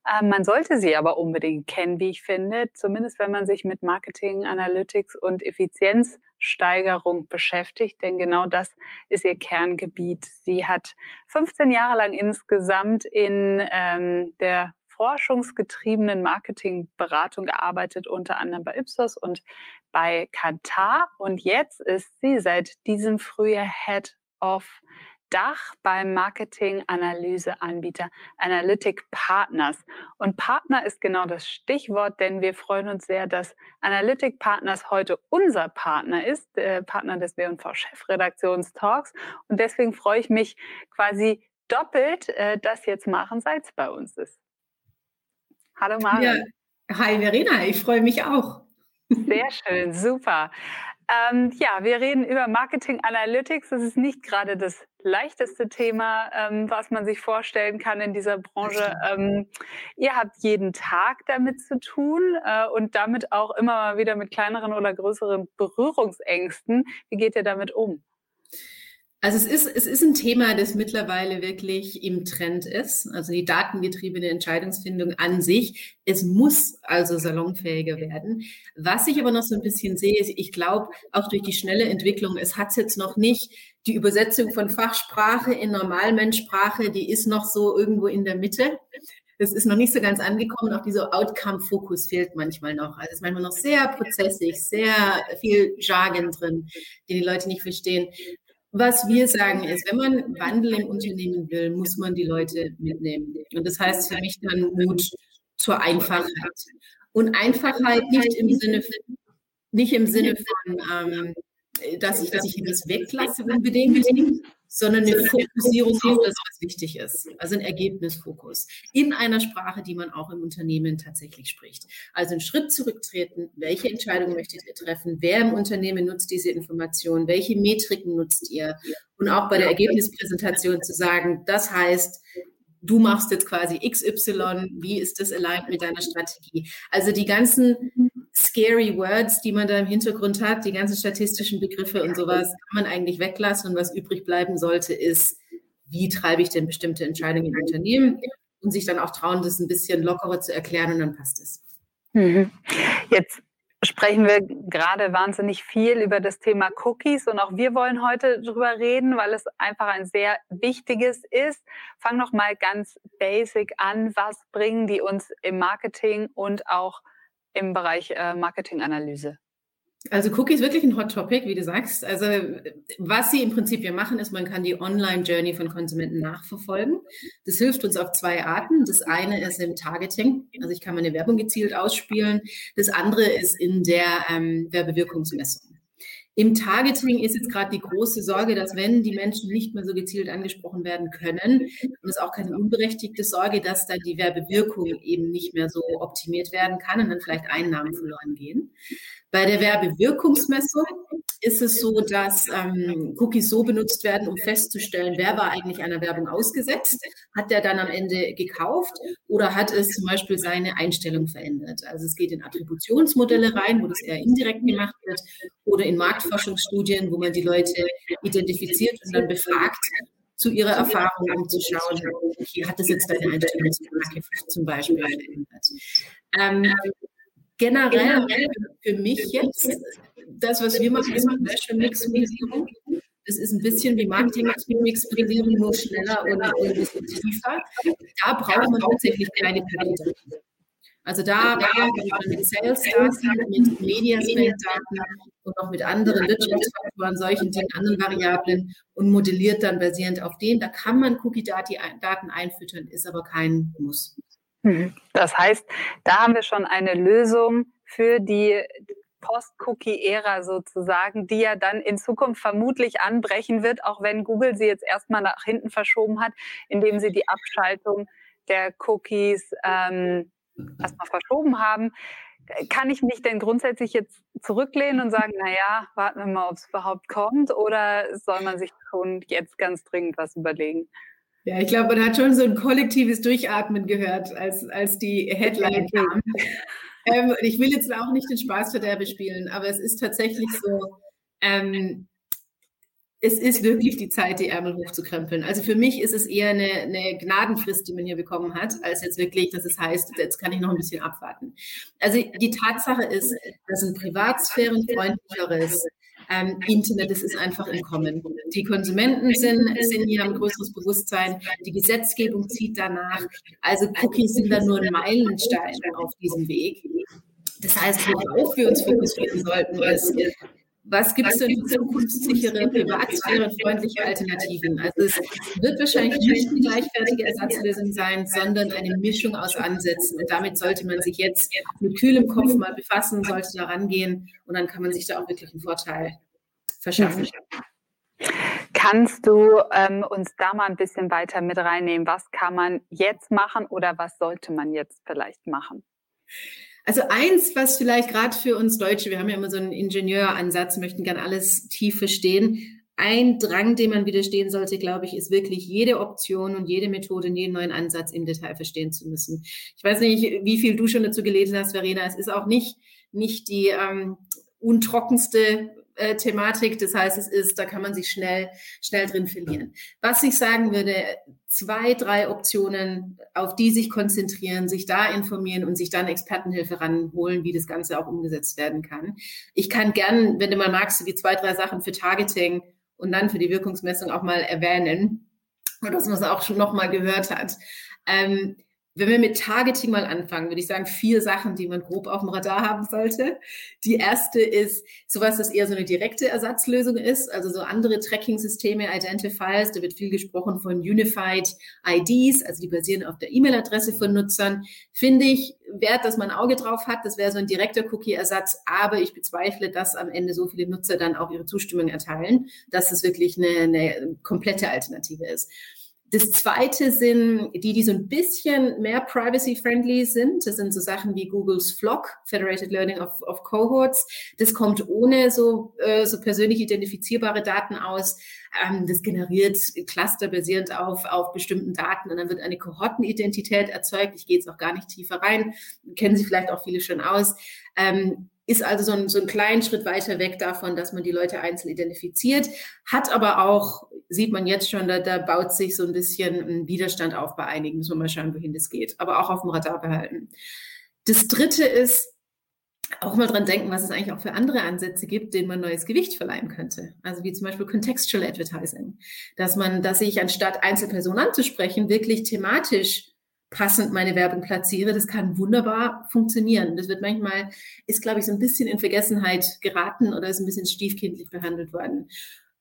Ähm, man sollte sie aber unbedingt kennen, wie ich finde, zumindest wenn man sich mit Marketing, Analytics und Effizienzsteigerung beschäftigt, denn genau das ist ihr Kerngebiet. Sie hat 15 Jahre lang insgesamt in ähm, der forschungsgetriebenen Marketingberatung gearbeitet, unter anderem bei Ipsos und bei Kantar. Und jetzt ist sie seit diesem Frühjahr Head of Dach beim Marketing-Analyse-Anbieter Analytic Partners. Und Partner ist genau das Stichwort, denn wir freuen uns sehr, dass Analytic Partners heute unser Partner ist, äh, Partner des W&V-Chefredaktionstalks. Und deswegen freue ich mich quasi doppelt, äh, dass jetzt Maren Seitz bei uns ist. Hallo Maren. Ja. Hi Verena, ich freue mich auch. Sehr schön, super. Ähm, ja, wir reden über Marketing Analytics. Das ist nicht gerade das leichteste Thema, ähm, was man sich vorstellen kann in dieser Branche. Ähm, ihr habt jeden Tag damit zu tun äh, und damit auch immer mal wieder mit kleineren oder größeren Berührungsängsten. Wie geht ihr damit um? Also es ist, es ist ein Thema, das mittlerweile wirklich im Trend ist. Also die datengetriebene Entscheidungsfindung an sich. Es muss also salonfähiger werden. Was ich aber noch so ein bisschen sehe, ist, ich glaube, auch durch die schnelle Entwicklung, es hat jetzt noch nicht die Übersetzung von Fachsprache in Normalmenschsprache, die ist noch so irgendwo in der Mitte. Das ist noch nicht so ganz angekommen. Auch dieser Outcome-Fokus fehlt manchmal noch. Also es ist manchmal noch sehr prozessig, sehr viel Jargon drin, den die Leute nicht verstehen. Was wir sagen ist, wenn man Wandel im Unternehmen will, muss man die Leute mitnehmen. Und das heißt für mich dann Mut zur Einfachheit. Und Einfachheit nicht im Sinne, nicht im Sinne von, ähm, dass ich, dass ich etwas weglasse unbedingt, sondern eine Fokussierung auf das, was wichtig ist. Also ein Ergebnisfokus in einer Sprache, die man auch im Unternehmen tatsächlich spricht. Also einen Schritt zurücktreten. Welche Entscheidungen möchtet ihr treffen? Wer im Unternehmen nutzt diese Informationen? Welche Metriken nutzt ihr? Und auch bei der Ergebnispräsentation zu sagen, das heißt, du machst jetzt quasi XY, wie ist das aligned mit deiner Strategie? Also die ganzen scary Words, die man da im Hintergrund hat, die ganzen statistischen Begriffe und sowas, kann man eigentlich weglassen. Und was übrig bleiben sollte, ist, wie treibe ich denn bestimmte Entscheidungen im Unternehmen und sich dann auch trauen, das ein bisschen lockerer zu erklären und dann passt es. Mhm. Jetzt sprechen wir gerade wahnsinnig viel über das Thema Cookies und auch wir wollen heute darüber reden, weil es einfach ein sehr wichtiges ist. Fang noch mal ganz basic an. Was bringen die uns im Marketing und auch im Bereich äh, Marketinganalyse? Also Cookie ist wirklich ein Hot Topic, wie du sagst. Also was sie im Prinzip hier machen, ist, man kann die Online-Journey von Konsumenten nachverfolgen. Das hilft uns auf zwei Arten. Das eine ist im Targeting, also ich kann meine Werbung gezielt ausspielen. Das andere ist in der ähm, Werbewirkungsmessung. Im Targeting ist jetzt gerade die große Sorge, dass wenn die Menschen nicht mehr so gezielt angesprochen werden können, und das ist auch keine unberechtigte Sorge, dass dann die Werbewirkung eben nicht mehr so optimiert werden kann und dann vielleicht Einnahmen verloren gehen. Bei der Werbewirkungsmessung ist es so, dass ähm, Cookies so benutzt werden, um festzustellen, wer war eigentlich einer Werbung ausgesetzt? Hat der dann am Ende gekauft oder hat es zum Beispiel seine Einstellung verändert? Also es geht in Attributionsmodelle rein, wo das eher indirekt gemacht wird, oder in Marktforschungsstudien, wo man die Leute identifiziert und dann befragt, zu ihrer Erfahrung, um zu schauen, okay, hat das jetzt deine Einstellungsmarke zum Beispiel verändert. Ähm, generell für mich jetzt, das, was wir machen, ist Conversion Mix Modellierung. Das ist ein bisschen wie Marketing Mix Modellierung, nur schneller und, und ein bisschen tiefer. Da braucht man tatsächlich kleine Parameter. Also da arbeiten wir mit Sales-Daten, mit Media-Spend-Daten und auch mit anderen Wirtschaftsfaktoren, solchen Dingen, anderen Variablen und modelliert dann basierend auf denen. Da kann man Cookie-Daten einfüttern, ist aber kein Muss. Hm. Das heißt, da haben wir schon eine Lösung für die Post-Cookie-Ära sozusagen, die ja dann in Zukunft vermutlich anbrechen wird, auch wenn Google sie jetzt erstmal nach hinten verschoben hat, indem sie die Abschaltung der Cookies ähm, erstmal verschoben haben, kann ich mich denn grundsätzlich jetzt zurücklehnen und sagen, naja, warten wir mal, ob es überhaupt kommt, oder soll man sich schon jetzt ganz dringend was überlegen? Ja, ich glaube, man hat schon so ein kollektives Durchatmen gehört, als, als die Headline kam. Ähm, ich will jetzt auch nicht den Spaßverderbe spielen, aber es ist tatsächlich so, ähm, es ist wirklich die Zeit, die Ärmel hochzukrempeln. Also für mich ist es eher eine, eine, Gnadenfrist, die man hier bekommen hat, als jetzt wirklich, dass es heißt, jetzt kann ich noch ein bisschen abwarten. Also die Tatsache ist, dass ein privatsphärenfreundlicheres ähm, Internet, das ist einfach im Kommen. Die Konsumenten sind, sind hier ein größeres Bewusstsein, die Gesetzgebung zieht danach. Also Cookies sind da nur ein Meilenstein auf diesem Weg. Das heißt, worauf wir uns fokussieren sollten, ist, was gibt es denn für zukunftssichere, privatsphärenfreundliche Alternativen? Also es wird wahrscheinlich nicht eine gleichwertige Ersatzlösung sein, sondern eine Mischung aus Ansätzen. Und damit sollte man sich jetzt mit kühlem Kopf mal befassen, sollte da rangehen und dann kann man sich da auch wirklich einen Vorteil verschaffen. Kannst du ähm, uns da mal ein bisschen weiter mit reinnehmen? Was kann man jetzt machen oder was sollte man jetzt vielleicht machen? Also eins, was vielleicht gerade für uns Deutsche, wir haben ja immer so einen Ingenieuransatz, möchten gern alles tief verstehen. Ein Drang, dem man widerstehen sollte, glaube ich, ist wirklich jede Option und jede Methode und jeden neuen Ansatz im Detail verstehen zu müssen. Ich weiß nicht, wie viel du schon dazu gelesen hast, Verena. Es ist auch nicht, nicht die ähm, untrockenste Thematik. Das heißt, es ist, da kann man sich schnell, schnell drin verlieren. Was ich sagen würde, zwei, drei Optionen, auf die sich konzentrieren, sich da informieren und sich dann Expertenhilfe ranholen, wie das Ganze auch umgesetzt werden kann. Ich kann gern, wenn du mal magst, die zwei, drei Sachen für Targeting und dann für die Wirkungsmessung auch mal erwähnen, dass man es auch schon nochmal gehört hat. Ähm, wenn wir mit Targeting mal anfangen, würde ich sagen, vier Sachen, die man grob auf dem Radar haben sollte. Die erste ist sowas, das eher so eine direkte Ersatzlösung ist, also so andere Tracking-Systeme, Identifiers, da wird viel gesprochen von Unified IDs, also die basieren auf der E-Mail-Adresse von Nutzern. Finde ich wert, dass man ein Auge drauf hat. Das wäre so ein direkter Cookie-Ersatz, aber ich bezweifle, dass am Ende so viele Nutzer dann auch ihre Zustimmung erteilen, dass es wirklich eine, eine komplette Alternative ist. Das zweite sind die, die so ein bisschen mehr privacy-friendly sind. Das sind so Sachen wie Googles Flock, Federated Learning of, of Cohorts. Das kommt ohne so, äh, so persönlich identifizierbare Daten aus. Ähm, das generiert Cluster basierend auf, auf bestimmten Daten und dann wird eine Kohortenidentität erzeugt. Ich gehe jetzt auch gar nicht tiefer rein. Kennen Sie vielleicht auch viele schon aus. Ähm, ist also so ein, so ein kleinen Schritt weiter weg davon, dass man die Leute einzeln identifiziert, hat aber auch, sieht man jetzt schon, da, da baut sich so ein bisschen ein Widerstand auf bei einigen, müssen wir mal schauen, wohin das geht, aber auch auf dem Radar behalten. Das dritte ist, auch mal dran denken, was es eigentlich auch für andere Ansätze gibt, denen man neues Gewicht verleihen könnte. Also wie zum Beispiel Contextual Advertising. Dass man, dass ich anstatt Einzelpersonen anzusprechen, wirklich thematisch passend meine Werbung platziere, das kann wunderbar funktionieren. Das wird manchmal, ist glaube ich so ein bisschen in Vergessenheit geraten oder ist ein bisschen stiefkindlich behandelt worden.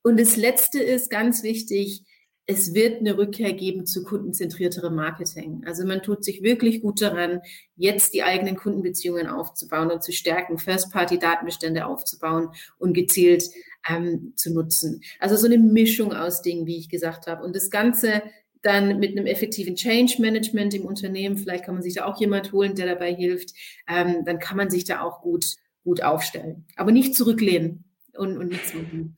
Und das Letzte ist ganz wichtig, es wird eine Rückkehr geben zu kundenzentrierterem Marketing. Also man tut sich wirklich gut daran, jetzt die eigenen Kundenbeziehungen aufzubauen und zu stärken, First-Party-Datenbestände aufzubauen und gezielt ähm, zu nutzen. Also so eine Mischung aus Dingen, wie ich gesagt habe. Und das Ganze dann mit einem effektiven Change Management im Unternehmen, vielleicht kann man sich da auch jemand holen, der dabei hilft, ähm, dann kann man sich da auch gut, gut aufstellen. Aber nicht zurücklehnen und, und nichts machen.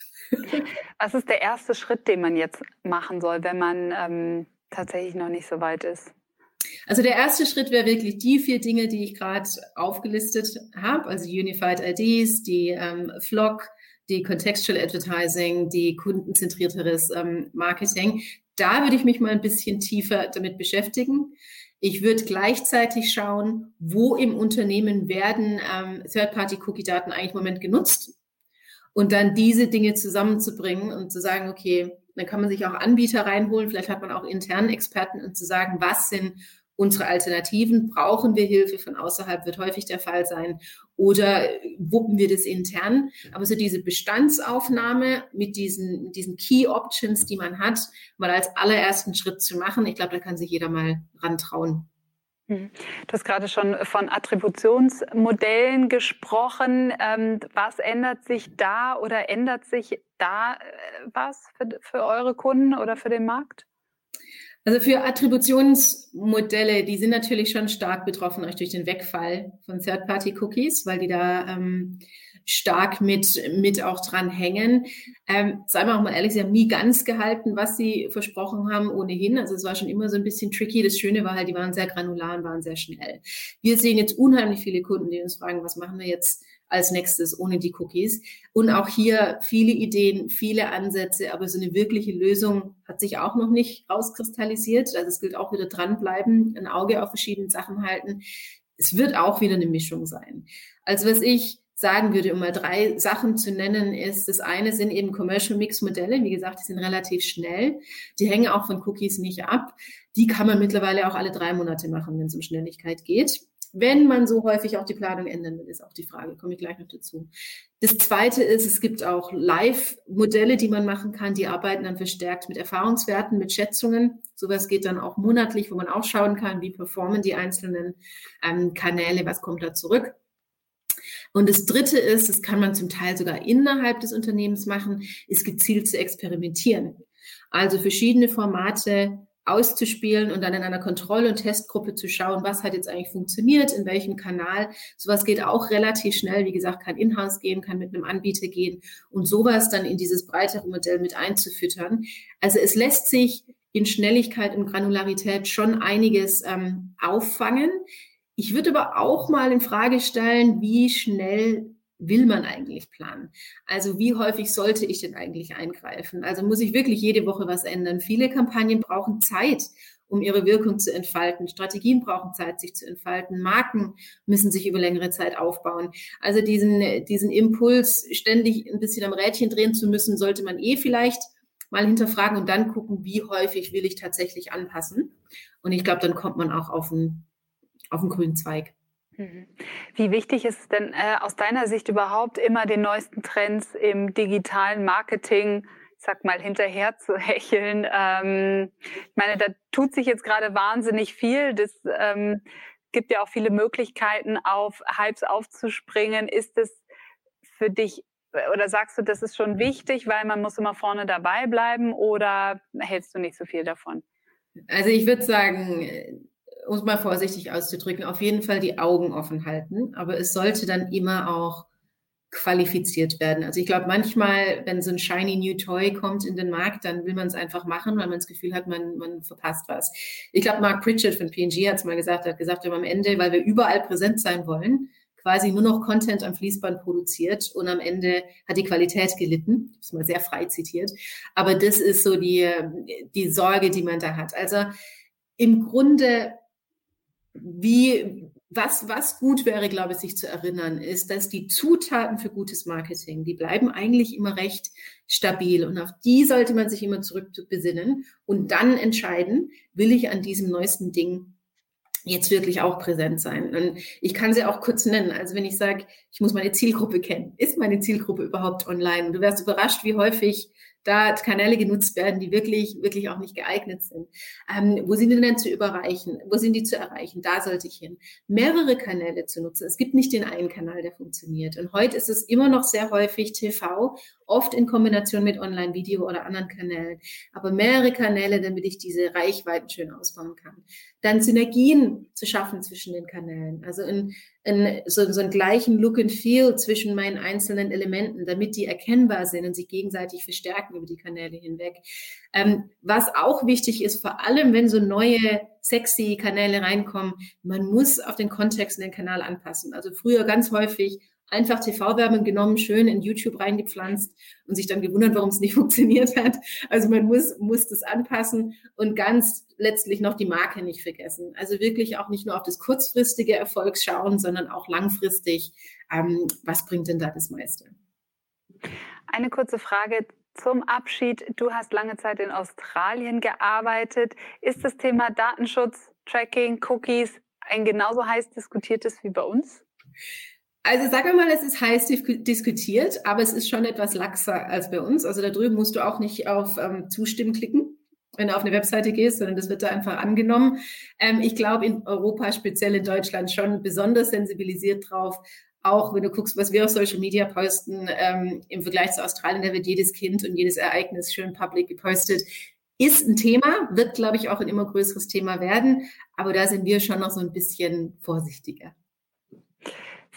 Was ist der erste Schritt, den man jetzt machen soll, wenn man ähm, tatsächlich noch nicht so weit ist? Also der erste Schritt wäre wirklich die vier Dinge, die ich gerade aufgelistet habe, also Unified IDs, die ähm, Flock, die Contextual Advertising, die kundenzentrierteres ähm, Marketing. Da würde ich mich mal ein bisschen tiefer damit beschäftigen. Ich würde gleichzeitig schauen, wo im Unternehmen werden ähm, Third-Party-Cookie-Daten eigentlich im Moment genutzt und dann diese Dinge zusammenzubringen und zu sagen, okay, dann kann man sich auch Anbieter reinholen, vielleicht hat man auch internen Experten und zu sagen, was sind unsere Alternativen, brauchen wir Hilfe von außerhalb, wird häufig der Fall sein, oder wuppen wir das intern. Aber so diese Bestandsaufnahme mit diesen, diesen Key Options, die man hat, mal als allerersten Schritt zu machen, ich glaube, da kann sich jeder mal rantrauen. Hm. Du hast gerade schon von Attributionsmodellen gesprochen. Ähm, was ändert sich da oder ändert sich da äh, was für, für eure Kunden oder für den Markt? Also für Attributionsmodelle, die sind natürlich schon stark betroffen durch den Wegfall von Third-Party-Cookies, weil die da ähm, stark mit, mit auch dran hängen. Ähm, seien wir auch mal ehrlich, sie haben nie ganz gehalten, was sie versprochen haben, ohnehin. Also es war schon immer so ein bisschen tricky. Das Schöne war halt, die waren sehr granular und waren sehr schnell. Wir sehen jetzt unheimlich viele Kunden, die uns fragen, was machen wir jetzt als nächstes ohne die Cookies. Und auch hier viele Ideen, viele Ansätze, aber so eine wirkliche Lösung hat sich auch noch nicht rauskristallisiert. Also es gilt auch wieder dranbleiben, ein Auge auf verschiedene Sachen halten. Es wird auch wieder eine Mischung sein. Also was ich sagen würde, um mal drei Sachen zu nennen, ist, das eine sind eben Commercial Mix Modelle. Wie gesagt, die sind relativ schnell. Die hängen auch von Cookies nicht ab. Die kann man mittlerweile auch alle drei Monate machen, wenn es um Schnelligkeit geht. Wenn man so häufig auch die Planung ändern will, ist auch die Frage, komme ich gleich noch dazu. Das zweite ist, es gibt auch Live-Modelle, die man machen kann, die arbeiten dann verstärkt mit Erfahrungswerten, mit Schätzungen. Sowas geht dann auch monatlich, wo man auch schauen kann, wie performen die einzelnen ähm, Kanäle, was kommt da zurück. Und das Dritte ist, das kann man zum Teil sogar innerhalb des Unternehmens machen, ist gezielt zu experimentieren. Also verschiedene Formate auszuspielen und dann in einer Kontroll- und Testgruppe zu schauen, was hat jetzt eigentlich funktioniert, in welchem Kanal. Sowas geht auch relativ schnell. Wie gesagt, kann in-house gehen, kann mit einem Anbieter gehen und sowas dann in dieses breitere Modell mit einzufüttern. Also es lässt sich in Schnelligkeit und Granularität schon einiges ähm, auffangen. Ich würde aber auch mal in Frage stellen, wie schnell will man eigentlich planen? Also wie häufig sollte ich denn eigentlich eingreifen? Also muss ich wirklich jede Woche was ändern? Viele Kampagnen brauchen Zeit, um ihre Wirkung zu entfalten. Strategien brauchen Zeit, sich zu entfalten. Marken müssen sich über längere Zeit aufbauen. Also diesen, diesen Impuls, ständig ein bisschen am Rädchen drehen zu müssen, sollte man eh vielleicht mal hinterfragen und dann gucken, wie häufig will ich tatsächlich anpassen. Und ich glaube, dann kommt man auch auf einen, auf einen grünen Zweig. Mhm. Wie wichtig ist es denn äh, aus deiner Sicht überhaupt immer den neuesten Trends im digitalen Marketing, ich sag mal, hinterher zu hecheln? Ähm, ich meine, da tut sich jetzt gerade wahnsinnig viel. Das ähm, gibt ja auch viele Möglichkeiten, auf Hypes aufzuspringen. Ist es für dich oder sagst du, das ist schon wichtig, weil man muss immer vorne dabei bleiben oder hältst du nicht so viel davon? Also ich würde sagen, um es mal vorsichtig auszudrücken, auf jeden Fall die Augen offen halten, aber es sollte dann immer auch qualifiziert werden. Also ich glaube, manchmal, wenn so ein shiny new toy kommt in den Markt, dann will man es einfach machen, weil man das Gefühl hat, man, man verpasst was. Ich glaube, Mark Pritchard von P&G hat es mal gesagt, hat gesagt, wir haben am Ende, weil wir überall präsent sein wollen, quasi nur noch Content am Fließband produziert und am Ende hat die Qualität gelitten. Das ist mal sehr frei zitiert. Aber das ist so die, die Sorge, die man da hat. Also im Grunde wie, was, was gut wäre, glaube ich, sich zu erinnern, ist, dass die Zutaten für gutes Marketing, die bleiben eigentlich immer recht stabil und auf die sollte man sich immer zurückbesinnen und dann entscheiden, will ich an diesem neuesten Ding jetzt wirklich auch präsent sein. Und ich kann sie auch kurz nennen. Also wenn ich sage, ich muss meine Zielgruppe kennen, ist meine Zielgruppe überhaupt online? Du wärst überrascht, wie häufig da Kanäle genutzt werden, die wirklich, wirklich auch nicht geeignet sind. Ähm, wo sind die denn zu überreichen? Wo sind die zu erreichen? Da sollte ich hin. Mehrere Kanäle zu nutzen. Es gibt nicht den einen Kanal, der funktioniert. Und heute ist es immer noch sehr häufig TV, oft in Kombination mit Online-Video oder anderen Kanälen. Aber mehrere Kanäle, damit ich diese Reichweiten schön ausbauen kann. Dann Synergien zu schaffen zwischen den Kanälen. Also in, in so, so einen gleichen Look and Feel zwischen meinen einzelnen Elementen, damit die erkennbar sind und sich gegenseitig verstärken über die Kanäle hinweg. Ähm, was auch wichtig ist, vor allem wenn so neue sexy Kanäle reinkommen, man muss auf den Kontext in den Kanal anpassen. Also früher ganz häufig einfach TV-Werbung genommen, schön in YouTube reingepflanzt und sich dann gewundert, warum es nicht funktioniert hat. Also man muss, muss das anpassen und ganz letztlich noch die Marke nicht vergessen. Also wirklich auch nicht nur auf das kurzfristige Erfolg schauen, sondern auch langfristig, ähm, was bringt denn da das meiste? Eine kurze Frage zum Abschied. Du hast lange Zeit in Australien gearbeitet. Ist das Thema Datenschutz, Tracking, Cookies ein genauso heiß diskutiertes wie bei uns? Also sagen wir mal, es ist heiß diskutiert, aber es ist schon etwas laxer als bei uns. Also da drüben musst du auch nicht auf ähm, Zustimmen klicken, wenn du auf eine Webseite gehst, sondern das wird da einfach angenommen. Ähm, ich glaube in Europa, speziell in Deutschland, schon besonders sensibilisiert drauf. Auch wenn du guckst, was wir auf Social Media posten, ähm, im Vergleich zu Australien, da wird jedes Kind und jedes Ereignis schön public gepostet. Ist ein Thema, wird, glaube ich, auch ein immer größeres Thema werden. Aber da sind wir schon noch so ein bisschen vorsichtiger.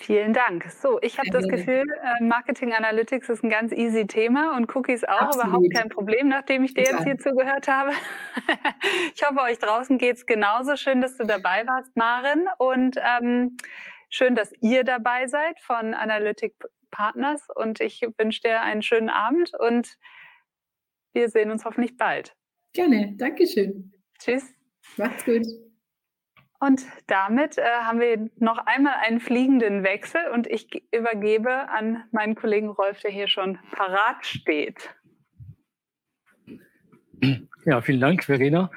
Vielen Dank. So, ich habe das Gefühl, äh, Marketing Analytics ist ein ganz easy Thema und Cookies auch Absolut. überhaupt kein Problem, nachdem ich dir jetzt hier zugehört habe. ich hoffe, euch draußen geht es genauso. Schön, dass du dabei warst, Maren. Und ähm, schön, dass ihr dabei seid von Analytic Partners. Und ich wünsche dir einen schönen Abend und wir sehen uns hoffentlich bald. Gerne. Dankeschön. Tschüss. Macht's gut. Und damit äh, haben wir noch einmal einen fliegenden Wechsel und ich übergebe an meinen Kollegen Rolf, der hier schon parat steht. Ja, vielen Dank, Verena.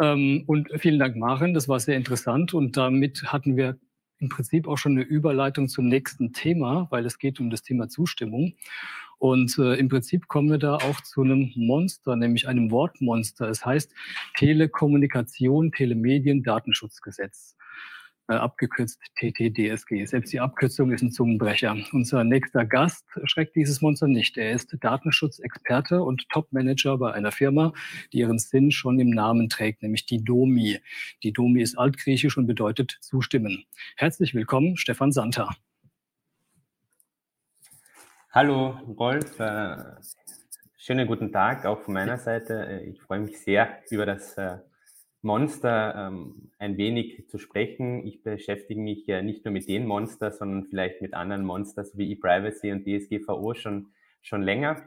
Ähm, und vielen Dank, Maren. Das war sehr interessant. Und damit hatten wir im Prinzip auch schon eine Überleitung zum nächsten Thema, weil es geht um das Thema Zustimmung. Und äh, im Prinzip kommen wir da auch zu einem Monster, nämlich einem Wortmonster. Es heißt Telekommunikation, Telemedien, Datenschutzgesetz. Äh, abgekürzt TTDSG. Selbst die Abkürzung ist ein Zungenbrecher. Unser nächster Gast schreckt dieses Monster nicht. Er ist Datenschutzexperte und Topmanager bei einer Firma, die ihren Sinn schon im Namen trägt, nämlich die DOMI. Die DOMI ist altgriechisch und bedeutet zustimmen. Herzlich willkommen, Stefan Santa. Hallo Rolf, äh, schönen guten Tag auch von meiner Seite. Äh, ich freue mich sehr über das äh, Monster ähm, ein wenig zu sprechen. Ich beschäftige mich ja nicht nur mit den Monster, sondern vielleicht mit anderen Monsters wie ePrivacy und DSGVO schon, schon länger.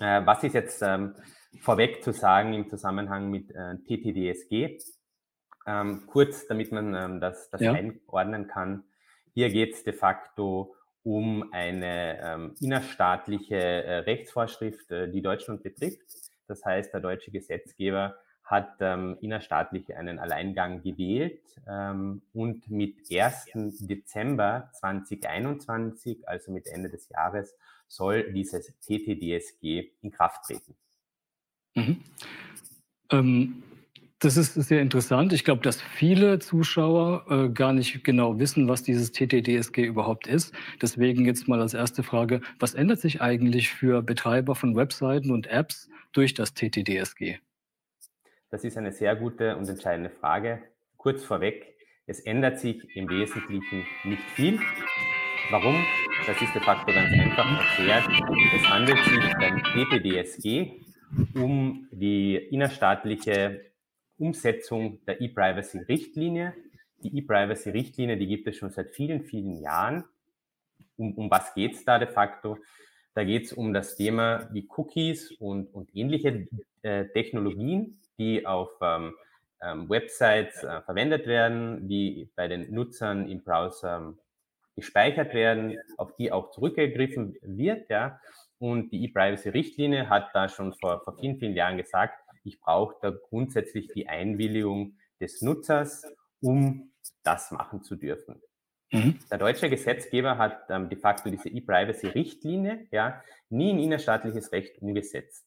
was ist jetzt ähm, vorweg zu sagen im Zusammenhang mit TTDSG? Ähm, kurz, damit man das, das ja. einordnen kann. Hier geht es de facto um eine ähm, innerstaatliche äh, Rechtsvorschrift, äh, die Deutschland betrifft. Das heißt, der deutsche Gesetzgeber hat ähm, innerstaatlich einen Alleingang gewählt ähm, und mit 1. Dezember 2021, also mit Ende des Jahres, soll dieses TTDSG in Kraft treten. Mhm. Das ist sehr interessant. Ich glaube, dass viele Zuschauer äh, gar nicht genau wissen, was dieses TTDSG überhaupt ist. Deswegen jetzt mal als erste Frage, was ändert sich eigentlich für Betreiber von Webseiten und Apps durch das TTDSG? Das ist eine sehr gute und entscheidende Frage. Kurz vorweg, es ändert sich im Wesentlichen nicht viel. Warum? Das ist de facto ganz einfach erklärt. Es handelt sich beim TTDSG um die innerstaatliche Umsetzung der E-Privacy-Richtlinie. Die E-Privacy-Richtlinie, die gibt es schon seit vielen, vielen Jahren. Um, um was geht es da de facto? Da geht es um das Thema wie Cookies und, und ähnliche äh, Technologien, die auf ähm, ähm, Websites äh, verwendet werden, die bei den Nutzern im Browser ähm, gespeichert werden, auf die auch zurückgegriffen wird. Ja. Und die E-Privacy-Richtlinie hat da schon vor, vor vielen, vielen Jahren gesagt, ich brauche da grundsätzlich die Einwilligung des Nutzers, um das machen zu dürfen. Mhm. Der deutsche Gesetzgeber hat ähm, de facto diese E-Privacy-Richtlinie ja nie in innerstaatliches Recht umgesetzt.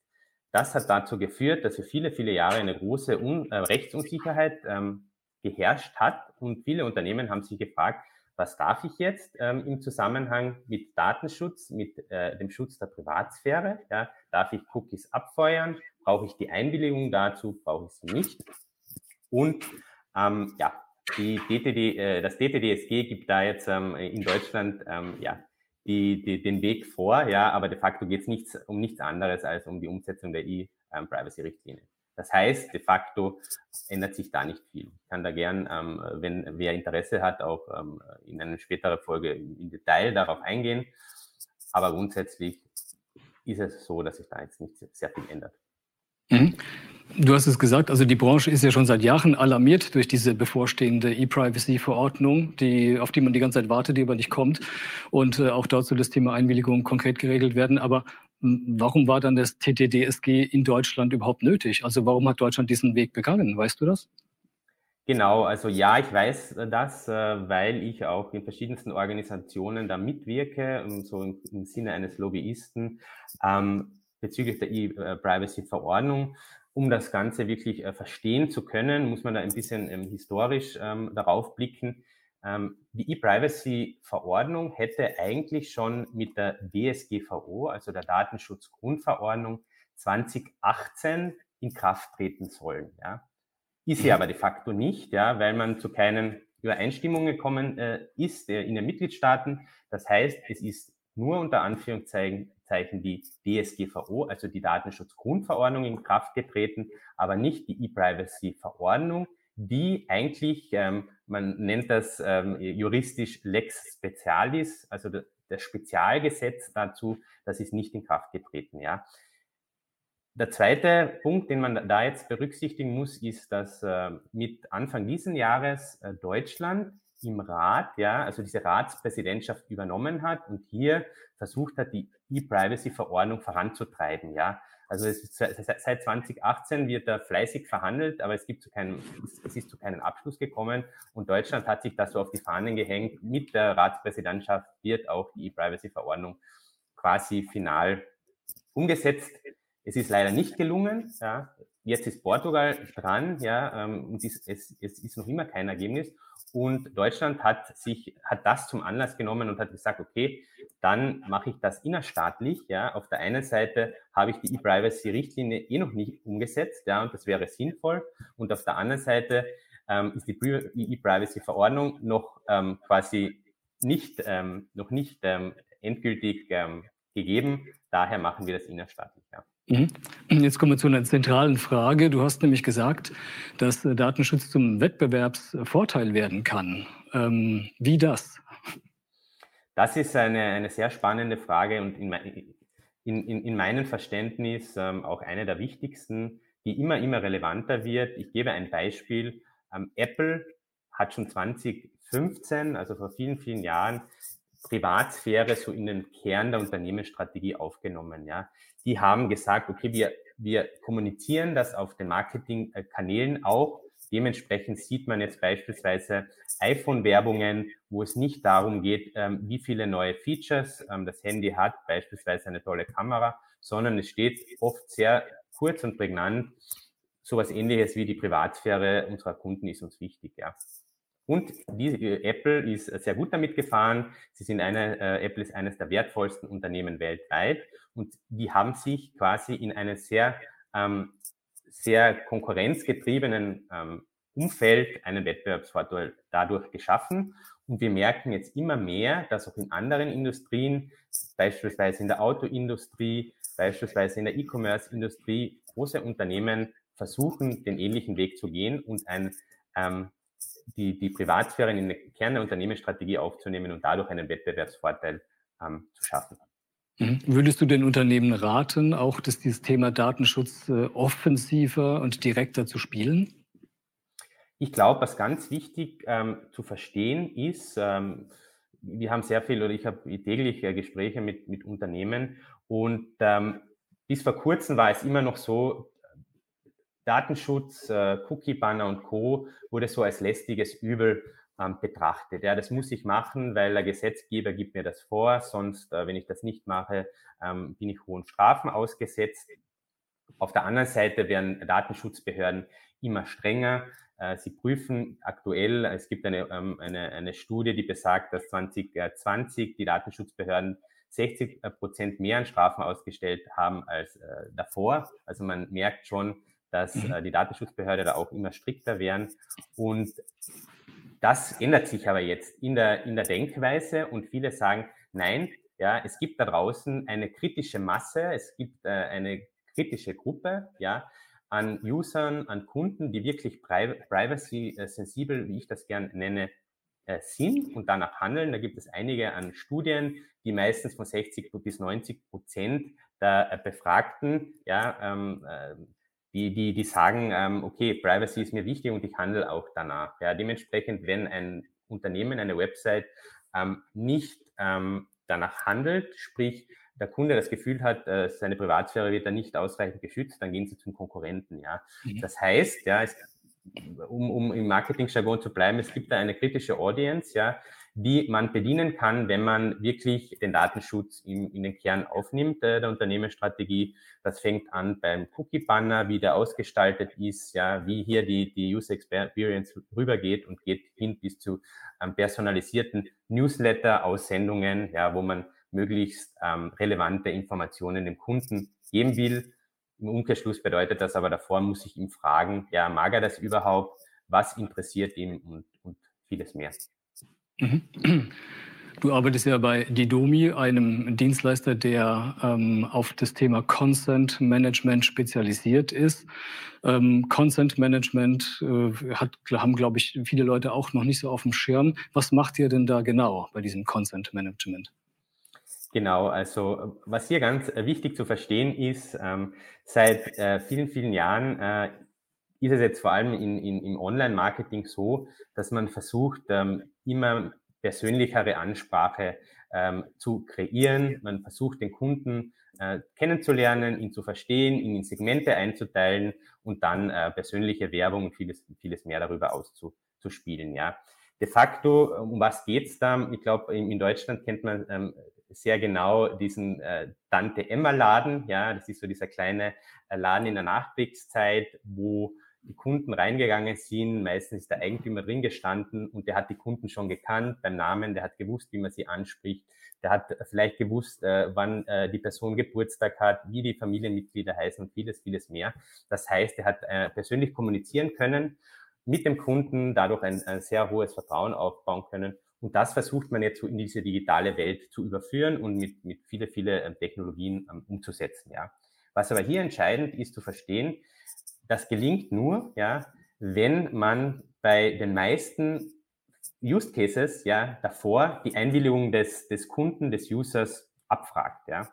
das hat dazu geführt, dass für viele, viele Jahre eine große Un äh, Rechtsunsicherheit ähm, geherrscht hat und viele Unternehmen haben sich gefragt, was darf ich jetzt ähm, im Zusammenhang mit Datenschutz, mit äh, dem Schutz der Privatsphäre? Ja, darf ich Cookies abfeuern? Brauche ich die Einwilligung dazu? Brauche ich sie nicht? Und ähm, ja, DTD, äh, das DTDSG gibt da jetzt ähm, in Deutschland ähm, ja, die, die, den Weg vor, ja, aber de facto geht es nichts, um nichts anderes als um die Umsetzung der E-Privacy-Richtlinie. Das heißt, de facto ändert sich da nicht viel. Ich kann da gern, ähm, wenn wer Interesse hat, auch ähm, in einer späteren Folge im Detail darauf eingehen. Aber grundsätzlich ist es so, dass sich da jetzt nicht sehr viel ändert. Mhm. Du hast es gesagt, also die Branche ist ja schon seit Jahren alarmiert durch diese bevorstehende E-Privacy-Verordnung, die, auf die man die ganze Zeit wartet, die aber nicht kommt. Und äh, auch dort soll das Thema Einwilligung konkret geregelt werden. Aber warum war dann das TTDSG in Deutschland überhaupt nötig? Also warum hat Deutschland diesen Weg begangen? Weißt du das? Genau, also ja, ich weiß das, äh, weil ich auch in verschiedensten Organisationen da mitwirke, so im, Sinne eines Lobbyisten ähm, bezüglich der E-Privacy-Verordnung um das Ganze wirklich äh, verstehen zu können, muss man da ein bisschen ähm, historisch ähm, darauf blicken. Ähm, die E-Privacy-Verordnung hätte eigentlich schon mit der DSGVO, also der Datenschutzgrundverordnung 2018 in Kraft treten sollen. Ja. Ist sie mhm. aber de facto nicht, ja, weil man zu keinen Übereinstimmungen gekommen äh, ist äh, in den Mitgliedstaaten. Das heißt, es ist nur unter Anführungszeichen die DSGVO, also die Datenschutzgrundverordnung in Kraft getreten, aber nicht die E-Privacy-Verordnung, die eigentlich, ähm, man nennt das ähm, juristisch Lex Specialis, also das Spezialgesetz dazu, das ist nicht in Kraft getreten. Ja. Der zweite Punkt, den man da jetzt berücksichtigen muss, ist, dass äh, mit Anfang dieses Jahres äh, Deutschland im Rat, ja, also diese Ratspräsidentschaft übernommen hat und hier versucht hat, die E-Privacy-Verordnung voranzutreiben, ja. Also seit 2018 wird da fleißig verhandelt, aber es gibt zu keinem, es ist zu keinem Abschluss gekommen und Deutschland hat sich das so auf die Fahnen gehängt. Mit der Ratspräsidentschaft wird auch die E-Privacy-Verordnung quasi final umgesetzt. Es ist leider nicht gelungen. Ja. Jetzt ist Portugal dran, ja, ähm, und es es, es ist noch immer kein Ergebnis. Und Deutschland hat sich, hat das zum Anlass genommen und hat gesagt, okay, dann mache ich das innerstaatlich. Ja, auf der einen Seite habe ich die E-Privacy-Richtlinie eh noch nicht umgesetzt, ja, und das wäre sinnvoll. Und auf der anderen Seite ähm, ist die E-Privacy-Verordnung noch ähm, quasi nicht, ähm, noch nicht ähm, endgültig ähm, gegeben. Daher machen wir das innerstaatlich. Ja. Mhm. Jetzt kommen wir zu einer zentralen Frage. Du hast nämlich gesagt, dass Datenschutz zum Wettbewerbsvorteil werden kann. Ähm, wie das? Das ist eine, eine sehr spannende Frage und in, in, in, in meinem Verständnis ähm, auch eine der wichtigsten, die immer, immer relevanter wird. Ich gebe ein Beispiel. Ähm, Apple hat schon 2015, also vor vielen, vielen Jahren, Privatsphäre so in den Kern der Unternehmensstrategie aufgenommen. Ja, die haben gesagt, okay, wir wir kommunizieren das auf den Marketingkanälen auch. Dementsprechend sieht man jetzt beispielsweise iPhone-Werbungen, wo es nicht darum geht, ähm, wie viele neue Features ähm, das Handy hat, beispielsweise eine tolle Kamera, sondern es steht oft sehr kurz und prägnant, sowas ähnliches wie die Privatsphäre unserer Kunden ist uns wichtig. Ja. Und die, äh, Apple ist sehr gut damit gefahren. Sie sind eine, äh, Apple ist eines der wertvollsten Unternehmen weltweit und die haben sich quasi in einem sehr, ähm, sehr konkurrenzgetriebenen ähm, Umfeld einen Wettbewerbsvorteil dadurch geschaffen. Und wir merken jetzt immer mehr, dass auch in anderen Industrien, beispielsweise in der Autoindustrie, beispielsweise in der E-Commerce-Industrie, große Unternehmen versuchen, den ähnlichen Weg zu gehen und ein ähm, die, die Privatsphäre in den Kern der Unternehmensstrategie aufzunehmen und dadurch einen Wettbewerbsvorteil ähm, zu schaffen. Mhm. Würdest du den Unternehmen raten, auch dass dieses Thema Datenschutz äh, offensiver und direkter zu spielen? Ich glaube, was ganz wichtig ähm, zu verstehen ist, ähm, wir haben sehr viel oder ich habe täglich äh, Gespräche mit, mit Unternehmen und ähm, bis vor kurzem war es immer noch so, Datenschutz, äh, Cookie-Banner und Co. wurde so als lästiges Übel ähm, betrachtet. Ja, das muss ich machen, weil der Gesetzgeber gibt mir das vor, sonst, äh, wenn ich das nicht mache, ähm, bin ich hohen Strafen ausgesetzt. Auf der anderen Seite werden Datenschutzbehörden immer strenger. Äh, sie prüfen aktuell, es gibt eine, ähm, eine, eine Studie, die besagt, dass 2020 die Datenschutzbehörden 60 Prozent mehr an Strafen ausgestellt haben als davor. Also man merkt schon, dass mhm. äh, die Datenschutzbehörde da auch immer strikter werden. Und das ändert sich aber jetzt in der, in der Denkweise und viele sagen, nein, ja, es gibt da draußen eine kritische Masse, es gibt äh, eine kritische Gruppe, ja, an Usern, an Kunden, die wirklich privacy-sensibel, wie ich das gern nenne, äh, sind und danach handeln. Da gibt es einige an Studien, die meistens von 60 bis 90 Prozent der äh, Befragten, ja, ähm, äh, die, die, die sagen, ähm, okay, Privacy ist mir wichtig und ich handle auch danach. Ja, dementsprechend, wenn ein Unternehmen, eine Website ähm, nicht ähm, danach handelt, sprich der Kunde das Gefühl hat, äh, seine Privatsphäre wird da nicht ausreichend geschützt, dann gehen sie zum Konkurrenten. Ja, mhm. das heißt, ja, es, um, um im Marketing-Jargon zu bleiben, es gibt da eine kritische Audience, ja, die man bedienen kann, wenn man wirklich den Datenschutz in, in den Kern aufnimmt äh, der Unternehmensstrategie. Das fängt an beim Cookie-Banner, wie der ausgestaltet ist, ja, wie hier die, die User Experience rübergeht und geht hin bis zu ähm, personalisierten Newsletter-Aussendungen, ja, wo man möglichst ähm, relevante Informationen dem Kunden geben will. Im Umkehrschluss bedeutet das aber davor, muss ich ihm fragen, ja, mag er das überhaupt? Was interessiert ihn und, und vieles mehr. Mhm. Du arbeitest ja bei Didomi, einem Dienstleister, der ähm, auf das Thema Consent Management spezialisiert ist. Ähm, Consent Management äh, hat, haben, glaube ich, viele Leute auch noch nicht so auf dem Schirm. Was macht ihr denn da genau bei diesem Consent Management? Genau, also was hier ganz äh, wichtig zu verstehen ist, ähm, seit äh, vielen, vielen Jahren äh, ist es jetzt vor allem in, in, im Online-Marketing so, dass man versucht, ähm, immer persönlichere Ansprache ähm, zu kreieren. Man versucht den Kunden äh, kennenzulernen, ihn zu verstehen, ihn in Segmente einzuteilen und dann äh, persönliche Werbung und vieles, vieles mehr darüber auszuspielen. Ja. De facto, um was geht's da? Ich glaube, in, in, Deutschland kennt man ähm, sehr genau diesen äh, Tante Emma Laden. Ja, das ist so dieser kleine äh, Laden in der Nachkriegszeit, wo die Kunden reingegangen sind. Meistens ist der Eigentümer drin gestanden und der hat die Kunden schon gekannt beim Namen, der hat gewusst, wie man sie anspricht. Der hat vielleicht gewusst, äh, wann äh, die Person Geburtstag hat, wie die Familienmitglieder heißen und vieles, vieles mehr. Das heißt, er hat äh, persönlich kommunizieren können mit dem Kunden, dadurch ein, ein sehr hohes Vertrauen aufbauen können. Und das versucht man jetzt so in diese digitale Welt zu überführen und mit, mit viele, viele ähm, Technologien ähm, umzusetzen. Ja. Was aber hier entscheidend ist zu verstehen, das gelingt nur, ja, wenn man bei den meisten Use Cases ja davor die Einwilligung des, des Kunden, des Users abfragt. Ja.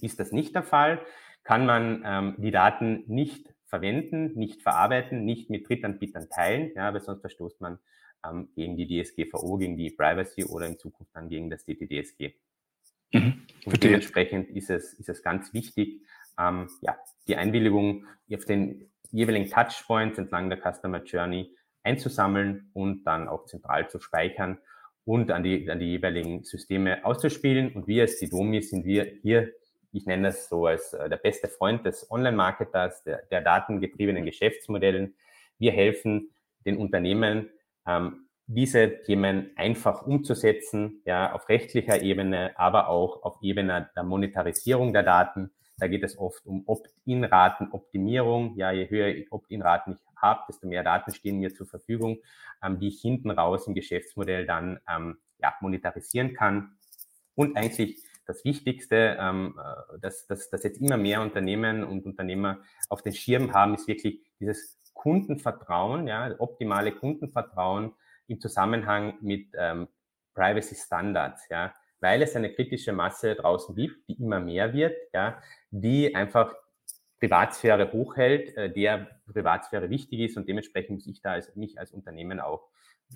Ist das nicht der Fall, kann man ähm, die Daten nicht verwenden, nicht verarbeiten, nicht mit Drittanbietern teilen, ja, weil sonst verstoßt man ähm, gegen die DSGVO, gegen die Privacy oder in Zukunft dann gegen das DTDSG. Mhm. Und dementsprechend ist es, ist es ganz wichtig, ähm, ja, die Einwilligung auf den jeweiligen Touchpoints entlang der Customer Journey einzusammeln und dann auch zentral zu speichern und an die, an die jeweiligen Systeme auszuspielen. Und wir als Didomi sind wir hier, ich nenne das so als äh, der beste Freund des Online-Marketers, der, der datengetriebenen Geschäftsmodellen. Wir helfen den Unternehmen, ähm, diese Themen einfach umzusetzen, ja, auf rechtlicher Ebene, aber auch auf Ebene der Monetarisierung der Daten, da geht es oft um Opt-in-Raten-Optimierung. Ja, je höher Opt-in-Raten ich habe, desto mehr Daten stehen mir zur Verfügung, ähm, die ich hinten raus im Geschäftsmodell dann ähm, ja, monetarisieren kann. Und eigentlich das Wichtigste, ähm, äh, dass, dass, dass jetzt immer mehr Unternehmen und Unternehmer auf den Schirm haben, ist wirklich dieses Kundenvertrauen, ja, optimale Kundenvertrauen im Zusammenhang mit ähm, Privacy Standards, ja weil es eine kritische Masse draußen gibt, die immer mehr wird, ja, die einfach Privatsphäre hochhält, äh, der Privatsphäre wichtig ist und dementsprechend muss ich da als, mich als Unternehmen auch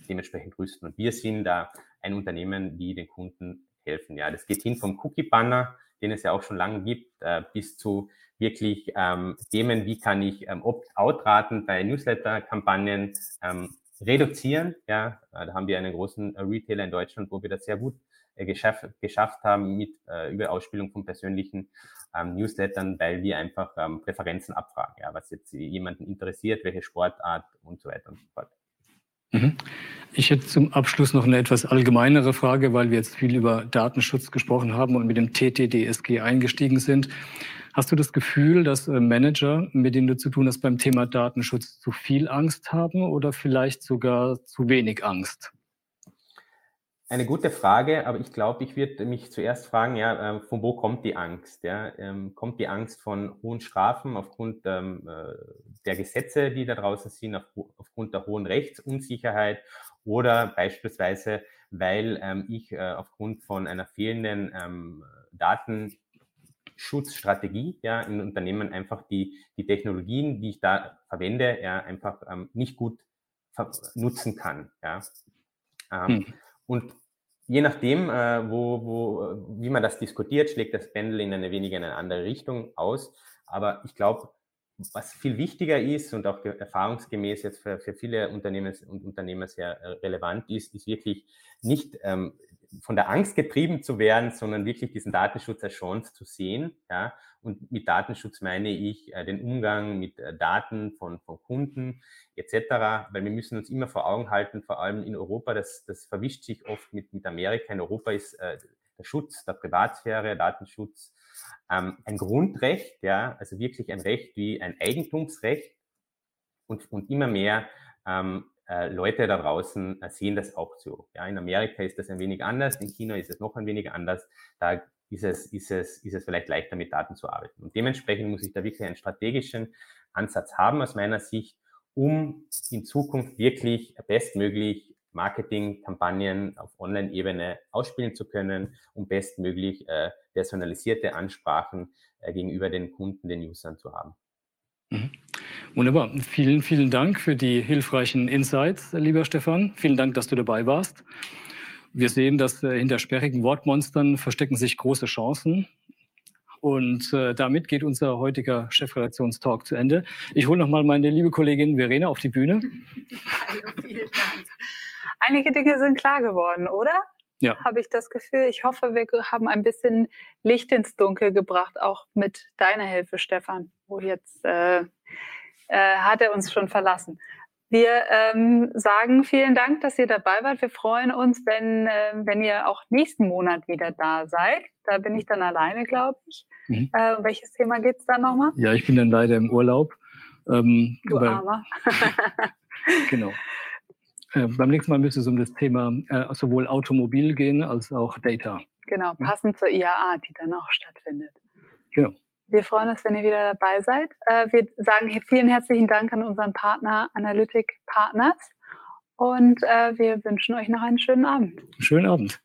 dementsprechend rüsten. Und wir sind da ein Unternehmen, die den Kunden helfen. Ja, das geht hin vom Cookie-Banner, den es ja auch schon lange gibt, äh, bis zu wirklich ähm, Themen, wie kann ich ähm, Opt-out-Raten bei Newsletter-Kampagnen ähm, reduzieren. Ja, äh, da haben wir einen großen äh, Retailer in Deutschland, wo wir das sehr gut geschafft, geschafft haben mit äh, über Ausspielung von persönlichen ähm, Newslettern, weil wir einfach ähm, Präferenzen abfragen, ja, was jetzt jemanden interessiert, welche Sportart und so weiter und so fort. Mhm. Ich hätte zum Abschluss noch eine etwas allgemeinere Frage, weil wir jetzt viel über Datenschutz gesprochen haben und mit dem TTDSG eingestiegen sind. Hast du das Gefühl, dass äh, Manager, mit denen du zu tun hast beim Thema Datenschutz, zu viel Angst haben oder vielleicht sogar zu wenig Angst? Eine gute Frage, aber ich glaube, ich würde mich zuerst fragen, ja, ähm, von wo kommt die Angst? Ja? Ähm, kommt die Angst von hohen Strafen aufgrund ähm, äh, der Gesetze, die da draußen sind, auf, aufgrund der hohen Rechtsunsicherheit oder beispielsweise, weil ähm, ich äh, aufgrund von einer fehlenden ähm, Datenschutzstrategie ja, in Unternehmen einfach die, die Technologien, die ich da verwende, ja, einfach ähm, nicht gut nutzen kann. Ja. Hm. Und je nachdem, äh, wo, wo, wie man das diskutiert, schlägt das Pendel in eine weniger in eine andere Richtung aus. Aber ich glaube, was viel wichtiger ist und auch erfahrungsgemäß jetzt für, für viele Unternehmen und Unternehmer sehr äh, relevant ist, ist wirklich nicht ähm, von der Angst getrieben zu werden, sondern wirklich diesen Datenschutz als Chance zu sehen. Ja? Und mit Datenschutz meine ich äh, den Umgang mit äh, Daten von, von Kunden etc., weil wir müssen uns immer vor Augen halten, vor allem in Europa, das, das verwischt sich oft mit, mit Amerika. In Europa ist äh, der Schutz der Privatsphäre, Datenschutz ähm, ein Grundrecht, ja, also wirklich ein Recht wie ein Eigentumsrecht und, und immer mehr ähm, äh, Leute da draußen äh, sehen das auch so. Ja, in Amerika ist das ein wenig anders, in China ist es noch ein wenig anders. Da ist es, ist es, ist es vielleicht leichter, mit Daten zu arbeiten. Und dementsprechend muss ich da wirklich einen strategischen Ansatz haben aus meiner Sicht, um in Zukunft wirklich bestmöglich Marketingkampagnen auf Online-Ebene ausspielen zu können, um bestmöglich äh, personalisierte Ansprachen äh, gegenüber den Kunden, den Usern zu haben. Mhm. Wunderbar. Vielen, vielen Dank für die hilfreichen Insights, lieber Stefan. Vielen Dank, dass du dabei warst. Wir sehen, dass äh, hinter sperrigen Wortmonstern verstecken sich große Chancen. Und äh, damit geht unser heutiger Chefredaktionstalk zu Ende. Ich hole nochmal meine liebe Kollegin Verena auf die Bühne. Hallo, vielen Dank. Einige Dinge sind klar geworden, oder? Ja. Habe ich das Gefühl. Ich hoffe, wir haben ein bisschen Licht ins Dunkel gebracht, auch mit deiner Hilfe, Stefan, wo jetzt äh, äh, hat er uns schon verlassen. Wir ähm, sagen vielen Dank, dass ihr dabei wart. Wir freuen uns, wenn, äh, wenn ihr auch nächsten Monat wieder da seid. Da bin ich dann alleine, glaube ich. Mhm. Äh, welches Thema geht es da nochmal? Ja, ich bin dann leider im Urlaub. Ähm, du aber, Armer. genau. Äh, beim nächsten Mal müsste es um das Thema äh, sowohl Automobil gehen als auch Data. Genau, passend zur IAA, die dann auch stattfindet. Genau. Wir freuen uns, wenn ihr wieder dabei seid. Äh, wir sagen vielen herzlichen Dank an unseren Partner Analytic Partners und äh, wir wünschen euch noch einen schönen Abend. Schönen Abend.